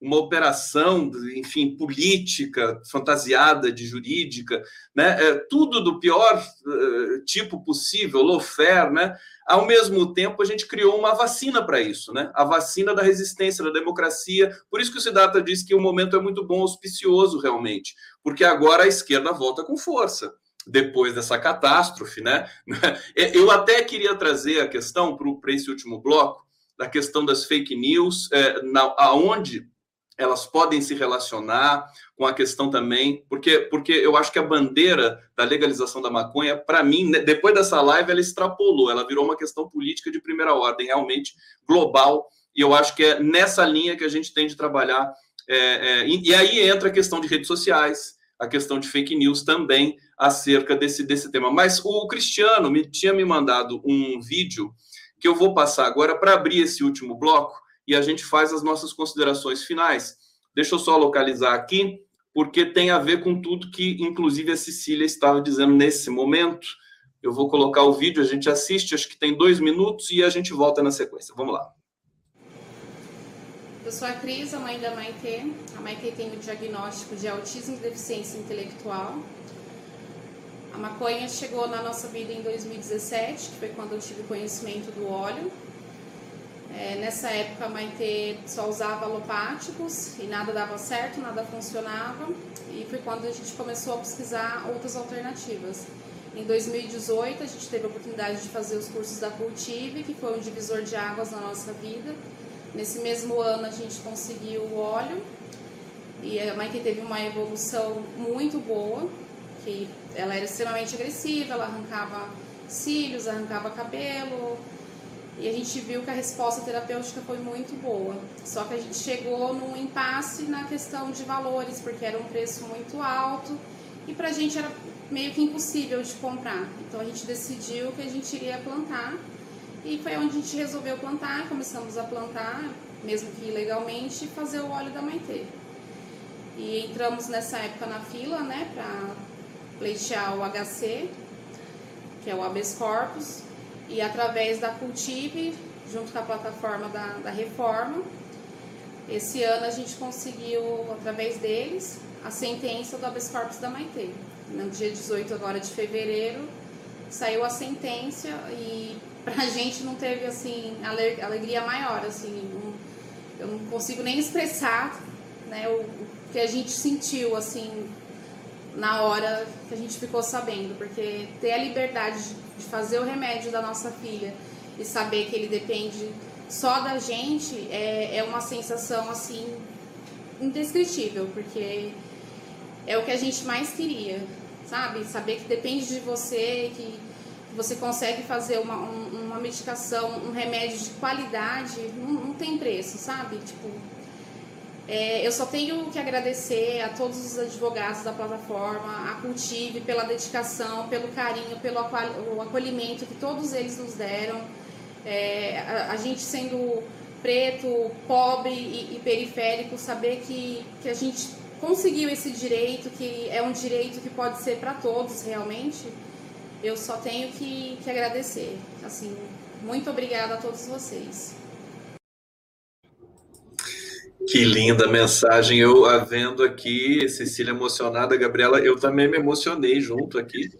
Speaker 1: uma operação, enfim, política, fantasiada de jurídica, né, é, tudo do pior é, tipo possível, lofer, né, ao mesmo tempo a gente criou uma vacina para isso, né, a vacina da resistência, da democracia, por isso que o Siddhartha diz que o momento é muito bom, auspicioso realmente, porque agora a esquerda volta com força, depois dessa catástrofe, né? Eu até queria trazer a questão para esse último bloco da questão das fake news, é, na, aonde elas podem se relacionar com a questão também, porque, porque eu acho que a bandeira da legalização da maconha, para mim, né, depois dessa live, ela extrapolou, ela virou uma questão política de primeira ordem, realmente global, e eu acho que é nessa linha que a gente tem de trabalhar. É, é, e, e aí entra a questão de redes sociais, a questão de fake news também, acerca desse, desse tema. Mas o Cristiano me tinha me mandado um vídeo que eu vou passar agora para abrir esse último bloco e a gente faz as nossas considerações finais. Deixa eu só localizar aqui, porque tem a ver com tudo que, inclusive, a Cecília estava dizendo nesse momento. Eu vou colocar o vídeo, a gente assiste, acho que tem dois minutos e a gente volta na sequência. Vamos lá.
Speaker 7: Eu sou a Cris, a mãe da Maitê. A Maitê tem o diagnóstico de autismo e deficiência intelectual. A maconha chegou na nossa vida em 2017, que foi quando eu tive conhecimento do óleo. É, nessa época a Maite só usava alopáticos e nada dava certo, nada funcionava. E foi quando a gente começou a pesquisar outras alternativas. Em 2018 a gente teve a oportunidade de fazer os cursos da Cultive, que foi um divisor de águas na nossa vida. Nesse mesmo ano a gente conseguiu o óleo e a Maite teve uma evolução muito boa que ela era extremamente agressiva, ela arrancava cílios, arrancava cabelo, e a gente viu que a resposta terapêutica foi muito boa. Só que a gente chegou num impasse na questão de valores, porque era um preço muito alto e pra gente era meio que impossível de comprar. Então a gente decidiu que a gente iria plantar e foi onde a gente resolveu plantar, começamos a plantar, mesmo que ilegalmente, fazer o óleo da Maitê. E entramos nessa época na fila, né, pra pleitear o HC, que é o habeas corpus, e através da Cultive, junto com a plataforma da, da Reforma, esse ano a gente conseguiu, através deles, a sentença do habeas corpus da Maitê. No dia 18 agora de fevereiro, saiu a sentença e pra gente não teve, assim, alegria maior, assim, não, eu não consigo nem expressar, né, o, o que a gente sentiu, assim, na hora que a gente ficou sabendo, porque ter a liberdade de fazer o remédio da nossa filha e saber que ele depende só da gente é, é uma sensação assim indescritível, porque é o que a gente mais queria, sabe? Saber que depende de você, que você consegue fazer uma, uma medicação, um remédio de qualidade, não, não tem preço, sabe? Tipo, é, eu só tenho que agradecer a todos os advogados da plataforma, a Cultive, pela dedicação, pelo carinho, pelo acolhimento que todos eles nos deram. É, a, a, gente sendo preto, pobre e, e, periférico, saber que, que a gente conseguiu esse direito, que é um direito que pode ser para todos realmente, eu só tenho que, que agradecer. Assim, muito obrigada a todos vocês.
Speaker 1: Que linda mensagem. Eu a vendo aqui, Cecília emocionada, Gabriela, eu também me emocionei junto aqui,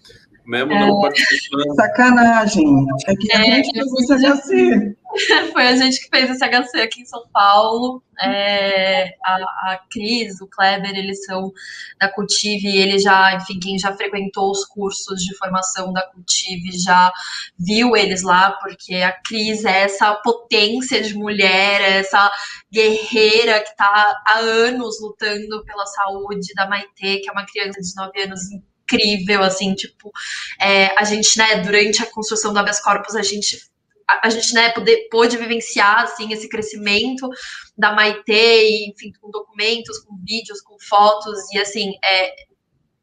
Speaker 1: mesmo é, não participando.
Speaker 4: Sacanagem. É que a é, gente precisa de assim.
Speaker 3: foi a gente que fez esse HC aqui em São Paulo. É, a, a Cris, o Kleber, eles são da Cultive, ele já, enfim, quem já frequentou os cursos de formação da Cultive já viu eles lá, porque a Cris é essa potência de mulher, é essa guerreira que está há anos lutando pela saúde da Maitê, que é uma criança de 9 anos incrível, assim, tipo, é, a gente, né, durante a construção do habeas corpus, a gente a, gente, né, poder, pôde vivenciar, assim, esse crescimento da Maitê, enfim, com documentos, com vídeos, com fotos, e, assim, é,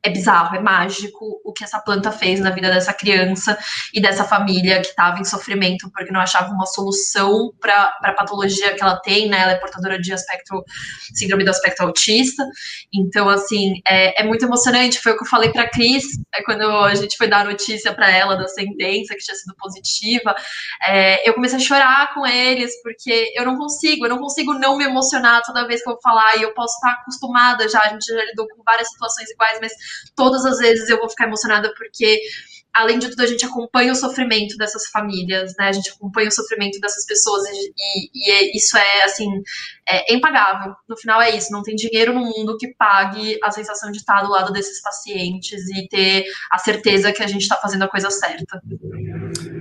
Speaker 3: é bizarro, é mágico o que essa planta fez na vida dessa criança e dessa família que estava em sofrimento porque não achava uma solução para a patologia que ela tem, né? Ela é portadora de aspecto, síndrome do aspecto autista. Então, assim, é, é muito emocionante. Foi o que eu falei para Cris é, quando a gente foi dar a notícia para ela da sentença que tinha sido positiva. É, eu comecei a chorar com eles porque eu não consigo, eu não consigo não me emocionar toda vez que eu vou falar e eu posso estar acostumada já, a gente já lidou com várias situações iguais, mas todas as vezes eu vou ficar emocionada porque além de tudo, a gente acompanha o sofrimento dessas famílias, né? A gente acompanha o sofrimento dessas pessoas e, e é, isso é, assim, é impagável. No final é isso, não tem dinheiro no mundo que pague a sensação de estar do lado desses pacientes e ter a certeza que a gente está fazendo a coisa certa.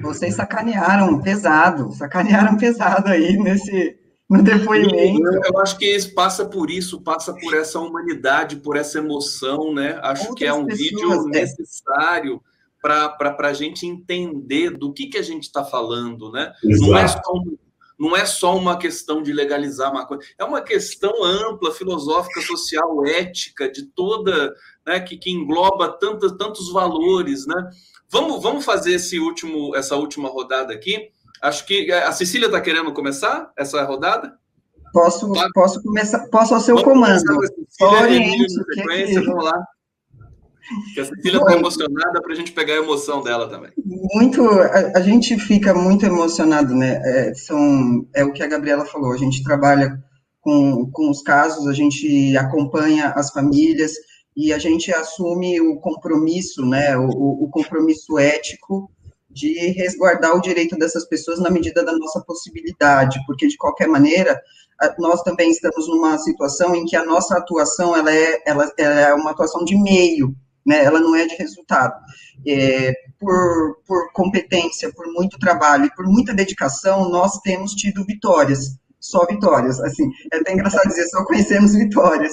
Speaker 4: Vocês sacanearam pesado, sacanearam pesado aí nesse, no depoimento.
Speaker 1: Eu acho que passa por isso, passa por essa humanidade, por essa emoção, né? Acho Outras que é um pessoas, vídeo é. necessário para a gente entender do que, que a gente está falando, né? Não é, só um, não é só uma questão de legalizar maconha, é uma questão ampla, filosófica, social, ética, de toda, né, que, que engloba tantos, tantos valores, né? Vamos, vamos fazer esse último, essa última rodada aqui. Acho que é, a Cecília está querendo começar essa rodada?
Speaker 4: Posso, tá. posso começar, posso ao seu vamos comando.
Speaker 1: Oriente, sequência, que... vamos lá. Que a Cecília está emocionada para a gente pegar a emoção dela também.
Speaker 4: Muito, a, a gente fica muito emocionado, né? É, são, é o que a Gabriela falou, a gente trabalha com, com os casos, a gente acompanha as famílias e a gente assume o compromisso, né? O, o compromisso ético de resguardar o direito dessas pessoas na medida da nossa possibilidade, porque de qualquer maneira nós também estamos numa situação em que a nossa atuação ela é, ela, é uma atuação de meio, né? Ela não é de resultado. É, por, por competência, por muito trabalho e por muita dedicação, nós temos tido vitórias, só vitórias. Assim, é até engraçado dizer, só conhecemos vitórias.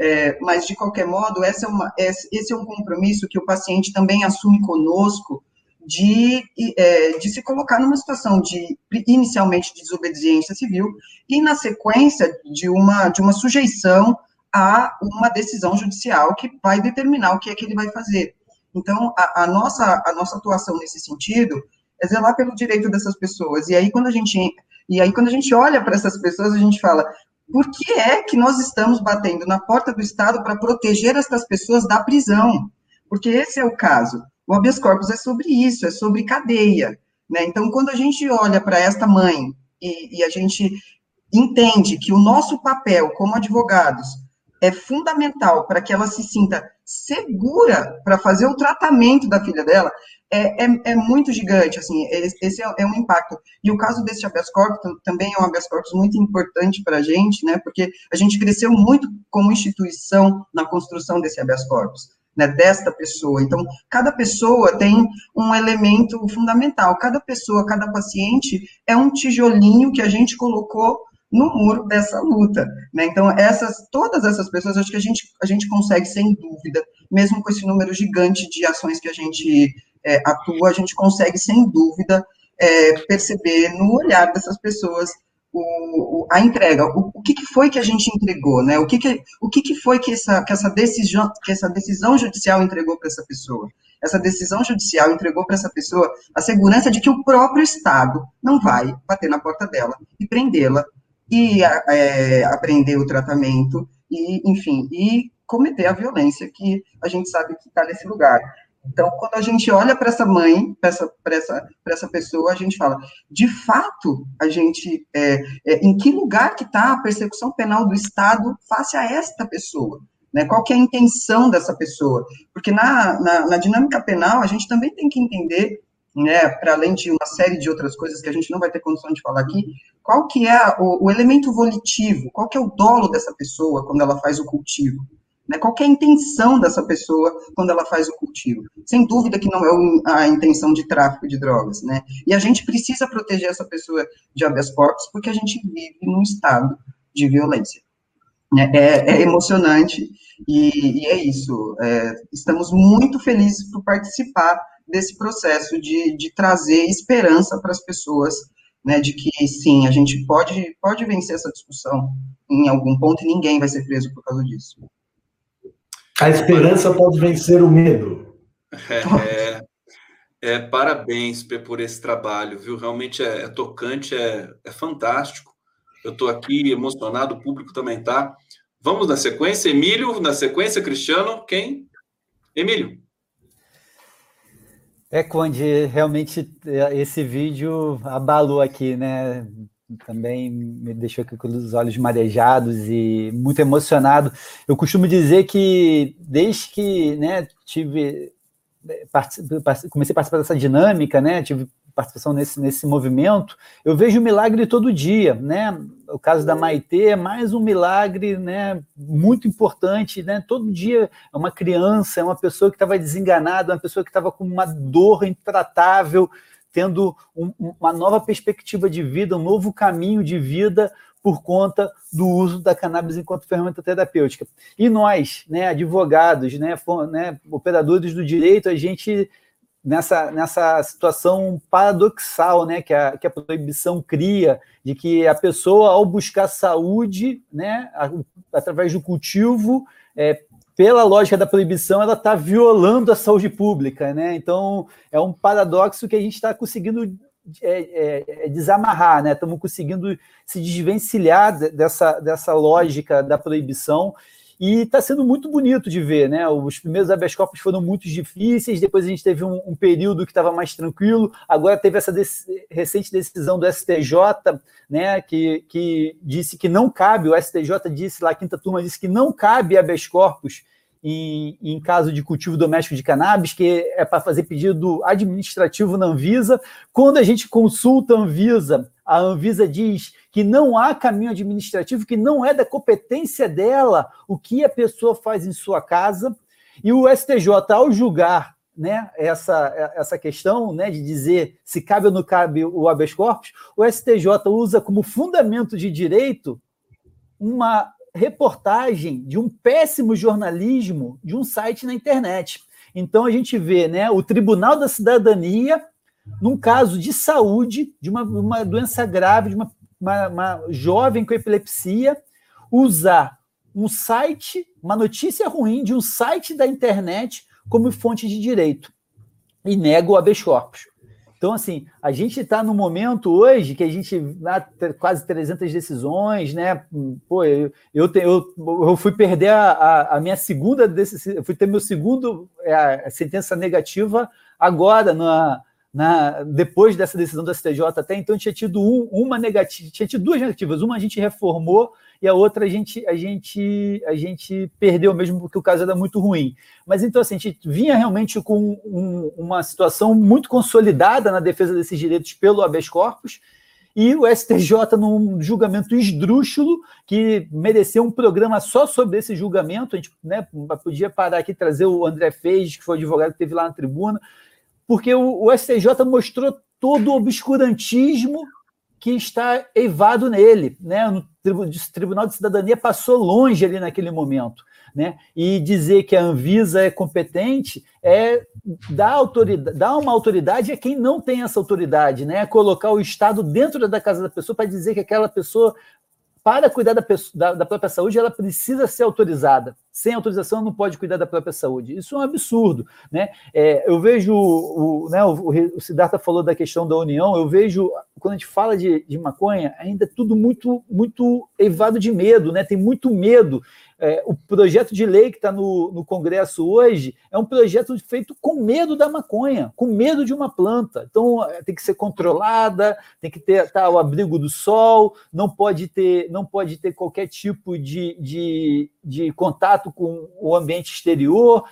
Speaker 4: É, mas de qualquer modo, essa é uma, esse é um compromisso que o paciente também assume conosco de, é, de se colocar numa situação de, inicialmente, de desobediência civil, e na sequência de uma, de uma sujeição a uma decisão judicial que vai determinar o que é que ele vai fazer. Então, a, a nossa, a nossa atuação nesse sentido é zelar pelo direito dessas pessoas. E aí, quando a gente, e aí, quando a gente olha para essas pessoas, a gente fala, por que é que nós estamos batendo na porta do Estado para proteger essas pessoas da prisão? Porque esse é o caso. O habeas corpus é sobre isso, é sobre cadeia. Né? Então, quando a gente olha para esta mãe e, e a gente entende que o nosso papel como advogados é fundamental para que ela se sinta segura para fazer o tratamento da filha dela, é, é, é muito gigante, assim, esse é, é, um impacto. E o caso desse habeas corpus também é um habeas corpus muito importante para a gente, né, porque a gente cresceu muito como instituição na construção desse habeas corpus né, desta pessoa. Então, cada pessoa tem um elemento fundamental, cada pessoa, cada paciente é um tijolinho que a gente colocou no muro dessa luta, né? Então, essas, todas essas pessoas, acho que a gente, a gente consegue, sem dúvida, mesmo com esse número gigante de ações que a gente é, atua, a gente consegue, sem dúvida, é, perceber no olhar dessas pessoas o, a entrega, o, o que, que, foi que a gente entregou, né? O que, que, o que, que foi que essa, que, essa decisão, que essa decisão judicial entregou para essa pessoa? Essa decisão judicial entregou para essa pessoa a segurança de que o próprio Estado não vai bater na porta dela e prendê-la e é, aprender o tratamento e, enfim, e cometer a violência que a gente sabe que está nesse lugar. Então, quando a gente olha para essa mãe, para essa, essa, essa pessoa, a gente fala, de fato, a gente, é, é, em que lugar que está a persecução penal do Estado face a esta pessoa? Né? Qual que é a intenção dessa pessoa? Porque na, na, na dinâmica penal, a gente também tem que entender né, para além de uma série de outras coisas que a gente não vai ter condição de falar aqui, qual que é o, o elemento volitivo, qual que é o dolo dessa pessoa quando ela faz o cultivo, né, qual é a intenção dessa pessoa quando ela faz o cultivo. Sem dúvida que não é a intenção de tráfico de drogas, né, e a gente precisa proteger essa pessoa de habeas corpus porque a gente vive num estado de violência. É, é, é emocionante e, e, é isso. É, estamos muito felizes por participar desse processo de, de trazer esperança para as pessoas, né, de que sim, a gente pode, pode vencer essa discussão em algum ponto e ninguém vai ser preso por causa disso.
Speaker 5: A esperança pode vencer o medo.
Speaker 1: É, é, parabéns por esse trabalho, viu? Realmente é, é tocante, é, é fantástico. Eu estou aqui emocionado, o público também está. Vamos na sequência, Emílio, na sequência, Cristiano, quem? Emílio.
Speaker 2: É, Conde, realmente é, esse vídeo abalou aqui, né? Também me deixou aqui com os olhos marejados e muito emocionado. Eu costumo dizer que desde que né, tive é, comecei a participar dessa dinâmica, né? Tive participação nesse, nesse movimento, eu vejo milagre todo dia, né? O caso da Maitê é mais um milagre, né? Muito importante, né? Todo dia é uma criança, é uma pessoa que estava desenganada, uma pessoa que estava com uma dor intratável, tendo um, uma nova perspectiva de vida, um novo caminho de vida por conta do uso da cannabis enquanto ferramenta terapêutica. E nós, né, advogados, né, né operadores do direito, a gente nessa, nessa situação paradoxal né, que, a, que a proibição cria, de que a pessoa, ao buscar saúde, né, a, através do cultivo, é, pela lógica da proibição, ela está violando a saúde pública. Né? Então, é um paradoxo que a gente está conseguindo é, é, é, desamarrar, né? estamos conseguindo se desvencilhar dessa, dessa lógica da proibição e está sendo muito bonito de ver, né? Os primeiros habeas corpus foram muito difíceis, depois a gente teve um, um período que estava mais tranquilo, agora teve essa recente decisão do STJ, né? Que, que disse que não cabe, o STJ disse lá, a quinta turma disse que não cabe habeas corpus em, em, caso de cultivo doméstico de cannabis, que é para fazer pedido administrativo na Anvisa. Quando a gente consulta a Anvisa, a Anvisa diz que não há caminho administrativo, que não é da competência dela o que a pessoa faz em sua casa. E o STJ, ao julgar né, essa, essa questão né, de dizer se cabe ou não cabe o habeas corpus, o STJ usa como fundamento de direito uma reportagem de um péssimo jornalismo de um site na internet. Então a gente vê né, o Tribunal da Cidadania, num caso de saúde, de uma, uma doença grave, de uma, uma, uma jovem com epilepsia, usar um site, uma notícia ruim de um site da internet como fonte de direito e nega o habeas corpus. Então, assim, a gente está no momento hoje que a gente quase 300 decisões, né? Pô, eu, eu, eu, eu fui perder a, a, a, minha segunda decisão, fui ter meu segundo é, sentença negativa agora, na, na, depois dessa decisão do STJ até então tinha tido um, uma negativa, tinha tido duas negativas, uma a gente reformou e a outra a gente a gente a gente perdeu mesmo porque o caso era muito ruim. Mas então assim, a gente vinha realmente com um, uma situação muito consolidada na defesa desses direitos pelo habeas corpus e o STJ num julgamento esdrúxulo que mereceu um programa só sobre esse julgamento, a gente né, podia parar aqui trazer o André Feijs, que foi advogado que teve lá na tribuna, porque o, o STJ mostrou todo o obscurantismo que está eivado nele, né? No Tribunal de Cidadania passou longe ali naquele momento, né? E dizer que a Anvisa é competente é dar autoridade, dar uma autoridade a quem não tem essa autoridade, né? Colocar o Estado dentro da casa da pessoa para dizer que aquela pessoa para cuidar da, da, da, própria saúde, ela precisa ser autorizada. Sem autorização, não pode cuidar da própria saúde. Isso é um absurdo. Né? É, eu vejo, o, né, o, o Siddhartha falou da questão da união, eu vejo, quando a gente fala de, de maconha, ainda é tudo muito, muito evado de medo, né? tem muito medo. É, o projeto de lei que está no, no Congresso hoje é um projeto feito com medo da maconha, com medo de uma planta. Então é, tem que ser controlada, tem que ter tá, o abrigo do sol, não pode ter, não pode ter qualquer tipo de, de, de contato com o ambiente exterior.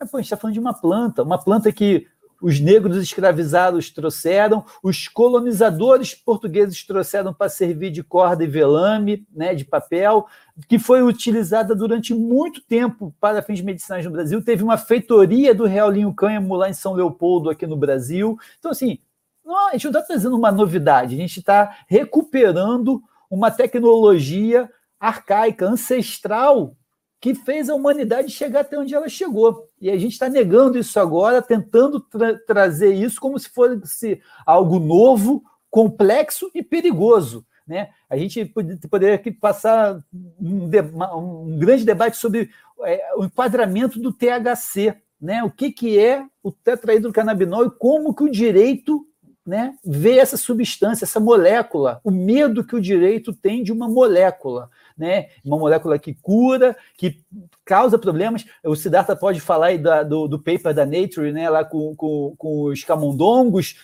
Speaker 2: Mas, pô, a gente está falando de uma planta, uma planta que os negros escravizados trouxeram, os colonizadores portugueses trouxeram para servir de corda e velame, né, de papel, que foi utilizada durante muito tempo para fins medicinais no Brasil. Teve uma feitoria do Realinho Cânhamo lá em São Leopoldo, aqui no Brasil. Então, assim, não, a gente não está trazendo uma novidade, a gente está recuperando uma tecnologia arcaica, ancestral, que fez a humanidade chegar até onde ela chegou. E a gente está negando isso agora, tentando tra trazer isso como se fosse algo novo, complexo e perigoso. Né? A gente poderia aqui passar um, um grande debate sobre é, o enquadramento do THC, né? o que, que é o tetrahidrocannabinol e como que o direito né, vê essa substância, essa molécula, o medo que o direito tem de uma molécula né? Uma molécula que cura, que causa problemas. O Siddhartha pode falar aí da, do, do paper da Nature, né? Lá com, com, com os camundongos.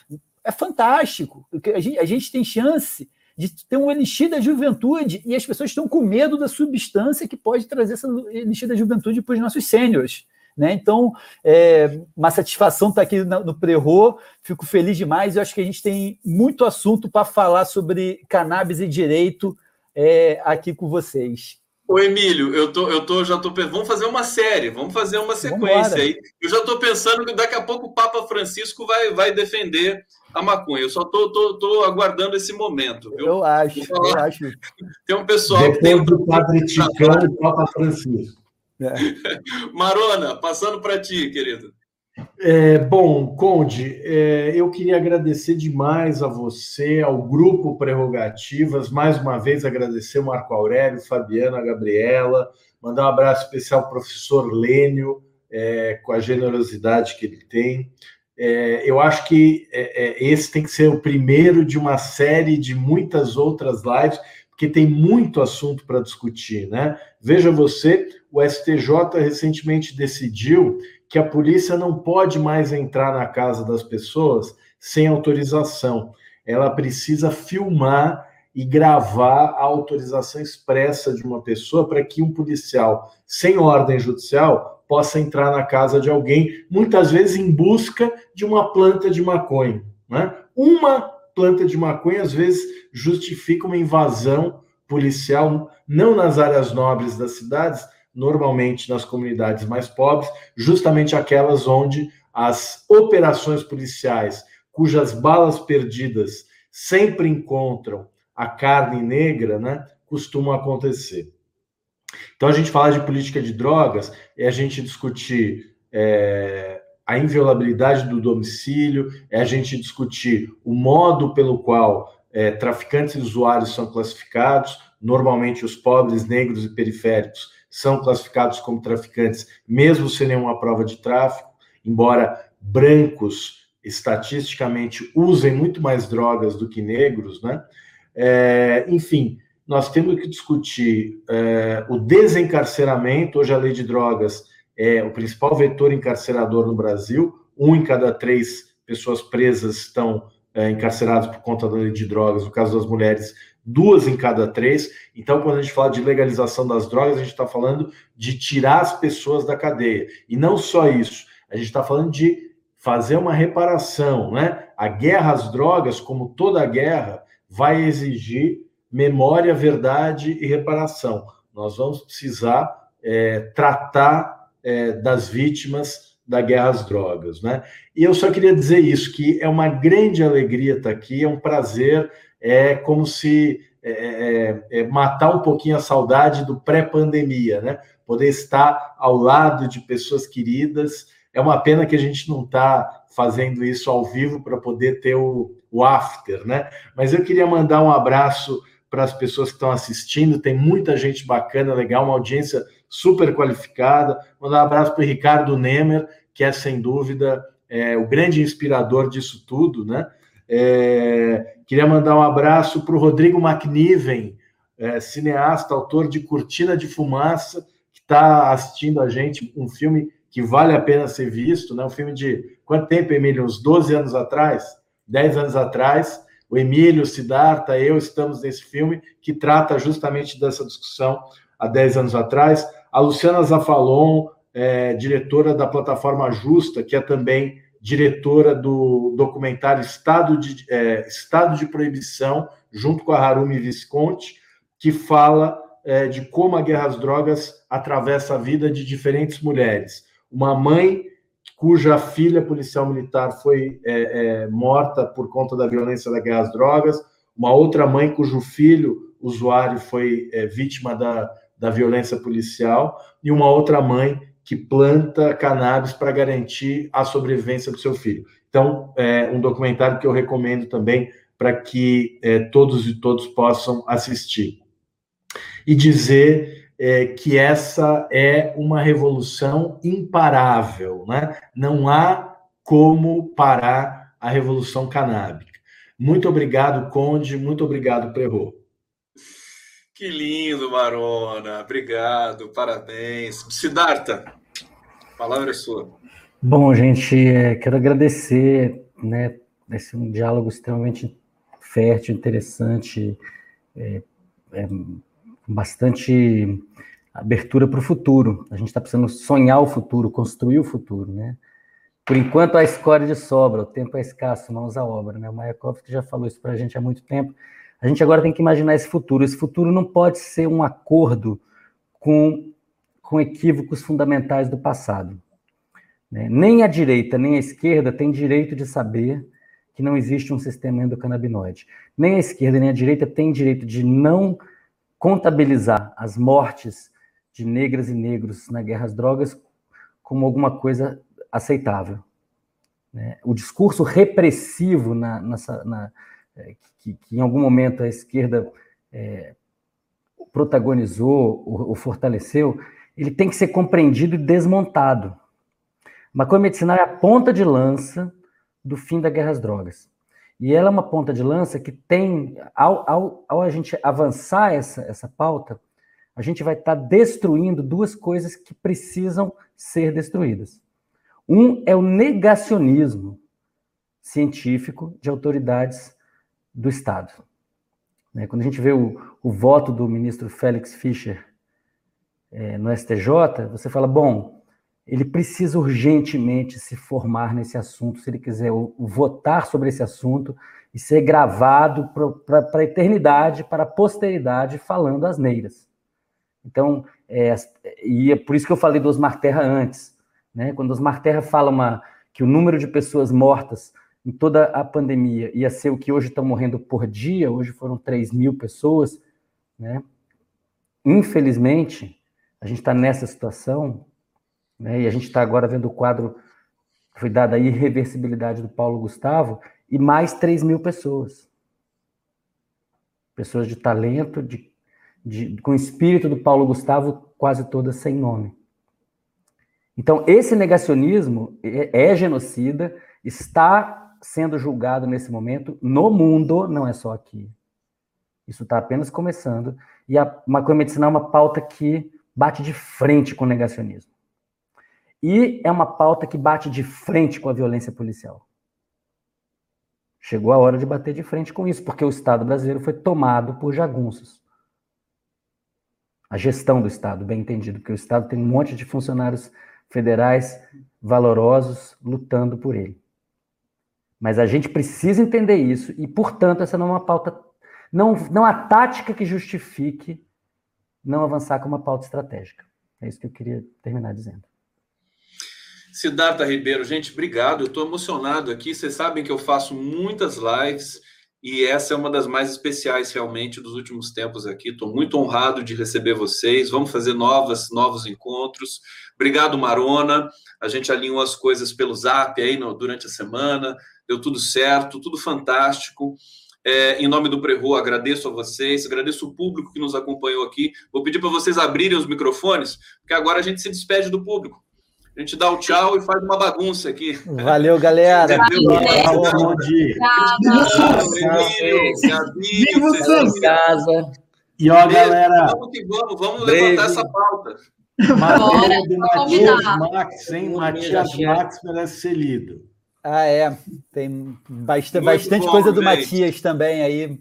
Speaker 2: É fantástico. A gente, a gente tem chance de ter um elixir da juventude e as pessoas estão com medo da substância que pode trazer essa elixir da juventude para os nossos sêniores. Né? Então, é uma satisfação estar aqui no, no Prerro, fico feliz demais. Eu acho que a gente tem muito assunto para falar sobre cannabis e direito é, aqui com vocês.
Speaker 1: Ô, Emílio, eu, tô, eu tô, já tô pensando, vamos fazer uma série, vamos fazer uma sequência Vambora. aí. Eu já estou pensando que daqui a pouco o Papa Francisco vai, vai defender a maconha. Eu só tô, tô, tô aguardando esse momento. Viu?
Speaker 2: Eu acho, eu acho.
Speaker 1: Tem um pessoal
Speaker 5: que tem... do Padre Ticano e Papa Francisco.
Speaker 1: É. Marona, passando para ti, querido.
Speaker 5: É, bom, Conde, é, eu queria agradecer demais a você, ao Grupo Prerrogativas, mais uma vez agradecer o Marco Aurélio, Fabiana, Gabriela, mandar um abraço especial ao professor Lênio, é, com a generosidade que ele tem. É, eu acho que é, é, esse tem que ser o primeiro de uma série de muitas outras lives, porque tem muito assunto para discutir, né? Veja você, o STJ recentemente decidiu que a polícia não pode mais entrar na casa das pessoas sem autorização. Ela precisa filmar e gravar a autorização expressa de uma pessoa para que um policial sem ordem judicial possa entrar na casa de alguém, muitas vezes em busca de uma planta de maconha. Né? Uma planta de maconha, às vezes, justifica uma invasão policial, não nas áreas nobres das cidades, normalmente nas comunidades mais pobres, justamente aquelas onde as operações policiais, cujas balas perdidas sempre encontram a carne negra, né, costumam acontecer. Então, a gente fala de política de drogas é a gente discutir é, a inviolabilidade do domicílio, é a gente discutir o modo pelo qual é, traficantes e usuários são classificados, normalmente os pobres, negros e periféricos, são classificados como traficantes, mesmo sem nenhuma prova de tráfico, embora brancos estatisticamente usem muito mais drogas do que negros, né? É, enfim, nós temos que discutir é, o desencarceramento. Hoje a lei de drogas é o principal vetor encarcerador no Brasil. Um em cada três pessoas presas estão é, encarceradas por conta da lei de drogas. No caso das mulheres, duas em cada três. Então, quando a gente fala de legalização das drogas, a gente está falando de tirar as pessoas da cadeia. E não só isso, a gente está falando de fazer uma reparação, né? A guerra às drogas, como toda guerra, vai exigir memória, verdade e reparação. Nós vamos precisar é, tratar é, das vítimas da guerra às drogas, né? E eu só queria dizer isso, que é uma grande alegria estar aqui, é um prazer é como se é, é, é, matar um pouquinho a saudade do pré-pandemia, né? Poder estar ao lado de pessoas queridas. É uma pena que a gente não está fazendo isso ao vivo para poder ter o, o after, né? Mas eu queria mandar um abraço para as pessoas que estão assistindo. Tem muita gente bacana, legal, uma audiência super qualificada. Mandar um abraço para o Ricardo Nemer, que é sem dúvida é, o grande inspirador disso tudo, né? É, queria mandar um abraço para o Rodrigo McNiven, é, cineasta, autor de Cortina de Fumaça, que está assistindo a gente um filme que vale a pena ser visto, né? Um filme de quanto tempo, Emílio? Uns 12 anos atrás? 10 anos atrás. O Emílio, o Siddhartha, eu estamos nesse filme que trata justamente dessa discussão há 10 anos atrás. A Luciana Zafalon, é, diretora da plataforma Justa, que é também diretora do documentário Estado de, é, Estado de Proibição, junto com a Harumi Visconti, que fala é, de como a guerra às drogas atravessa a vida de diferentes mulheres. Uma mãe cuja filha policial militar foi é, é, morta por conta da violência da guerra às drogas, uma outra mãe cujo filho, usuário, foi é, vítima da, da violência policial, e uma outra mãe que planta cannabis para garantir a sobrevivência do seu filho. Então, é um documentário que eu recomendo também para que é, todos e todos possam assistir. E dizer é, que essa é uma revolução imparável, né? Não há como parar a revolução canábica. Muito obrigado, Conde, muito obrigado, Perro.
Speaker 1: Que lindo, Marona. Obrigado, parabéns. Siddhartha, a palavra é sua.
Speaker 6: Bom, gente, é, quero agradecer, né? Esse um diálogo extremamente fértil, interessante, é, é, bastante abertura para o futuro. A gente está precisando sonhar o futuro, construir o futuro, né? Por enquanto, a escória de sobra, o tempo é escasso, mãos à obra, né? O Mayakovsky já falou isso para a gente há muito tempo. A gente agora tem que imaginar esse futuro. Esse futuro não pode ser um acordo com, com equívocos fundamentais do passado. Né? Nem a direita, nem a esquerda têm direito de saber que não existe um sistema endocannabinoide. Nem a esquerda, nem a direita têm direito de não contabilizar as mortes de negras e negros na guerra às drogas como alguma coisa aceitável. Né? O discurso repressivo na, na, é, que, que, em algum momento a esquerda é, protagonizou ou, fortaleceu, ele tem que ser compreendido e desmontado. Maconha medicinal é a ponta de lança do fim da guerra às drogas. E ela é uma ponta de lança que tem, ao, ao, ao a gente avançar essa, essa pauta, a gente vai estar tá destruindo duas coisas que precisam ser destruídas. Um é o negacionismo científico de autoridades do Estado. Né, quando a gente vê o, o voto do ministro Félix Fischer é, no STJ, você fala, bom, ele precisa urgentemente se formar nesse assunto, se ele quiser votar sobre esse assunto e ser gravado para a eternidade, para a posteridade, falando asneiras. Então, é, e é por isso que eu falei do Osmar Terra antes. Né? Quando Osmar Terra fala uma, que o número de pessoas mortas em toda a pandemia ia ser o que hoje estão morrendo por dia, hoje foram 3 mil pessoas, né? Infelizmente, a gente está nessa situação, né? E a gente está agora vendo o quadro, foi dada a irreversibilidade do Paulo Gustavo, e mais 3 mil pessoas. Pessoas de talento, de, de, com o espírito do Paulo Gustavo, quase todas sem nome. Então, esse negacionismo é, é genocida, está sendo julgado nesse momento no mundo, não é só aqui. Isso está apenas começando. E a maconha medicinal é uma pauta que bate de frente com o negacionismo. E é uma pauta que bate de frente com a violência policial. Chegou a hora de bater de frente com isso, porque o Estado brasileiro foi tomado por jagunços. A gestão do Estado, bem entendido, porque o Estado tem um monte de funcionários federais valorosos lutando por ele. Mas a gente precisa entender isso e, portanto, essa não é uma pauta, não, não há tática que justifique não avançar com uma pauta estratégica. É isso que eu queria terminar dizendo.
Speaker 1: Siddhartha Ribeiro, gente, obrigado. Eu estou emocionado aqui. Vocês sabem que eu faço muitas lives e essa é uma das mais especiais realmente dos últimos tempos aqui. Estou muito honrado de receber vocês. Vamos fazer novas, novos encontros. Obrigado, Marona. A gente alinhou as coisas pelo Zap aí no, durante a semana deu tudo certo, tudo fantástico. É, em nome do Prerro, agradeço a vocês, agradeço o público que nos acompanhou aqui. Vou pedir para vocês abrirem os microfones, porque agora a gente se despede do público. A gente dá o tchau e faz uma bagunça aqui.
Speaker 2: Valeu, galera.
Speaker 6: Viva casa.
Speaker 5: E ó, galera.
Speaker 1: Vamos que vamos, vamos levantar essa pauta.
Speaker 5: Do Matias Max, hein? Matias Max merece ser lido.
Speaker 2: Ah, é. Tem bastante, bastante bom, coisa do gente. Matias também aí.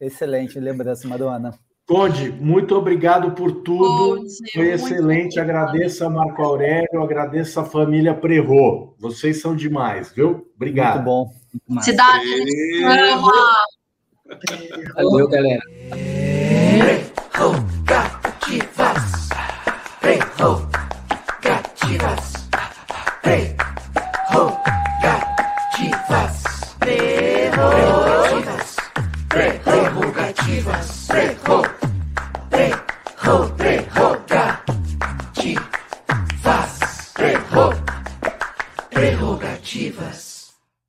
Speaker 2: Excelente lembrança, Madonna.
Speaker 5: Conde, muito obrigado por tudo. Conde, Foi excelente. Agradeço a Marco Aurélio, agradeço a família Prerro. Vocês são demais, viu? Obrigado.
Speaker 2: Muito bom.
Speaker 3: Muito Cidade.
Speaker 6: Valeu, galera.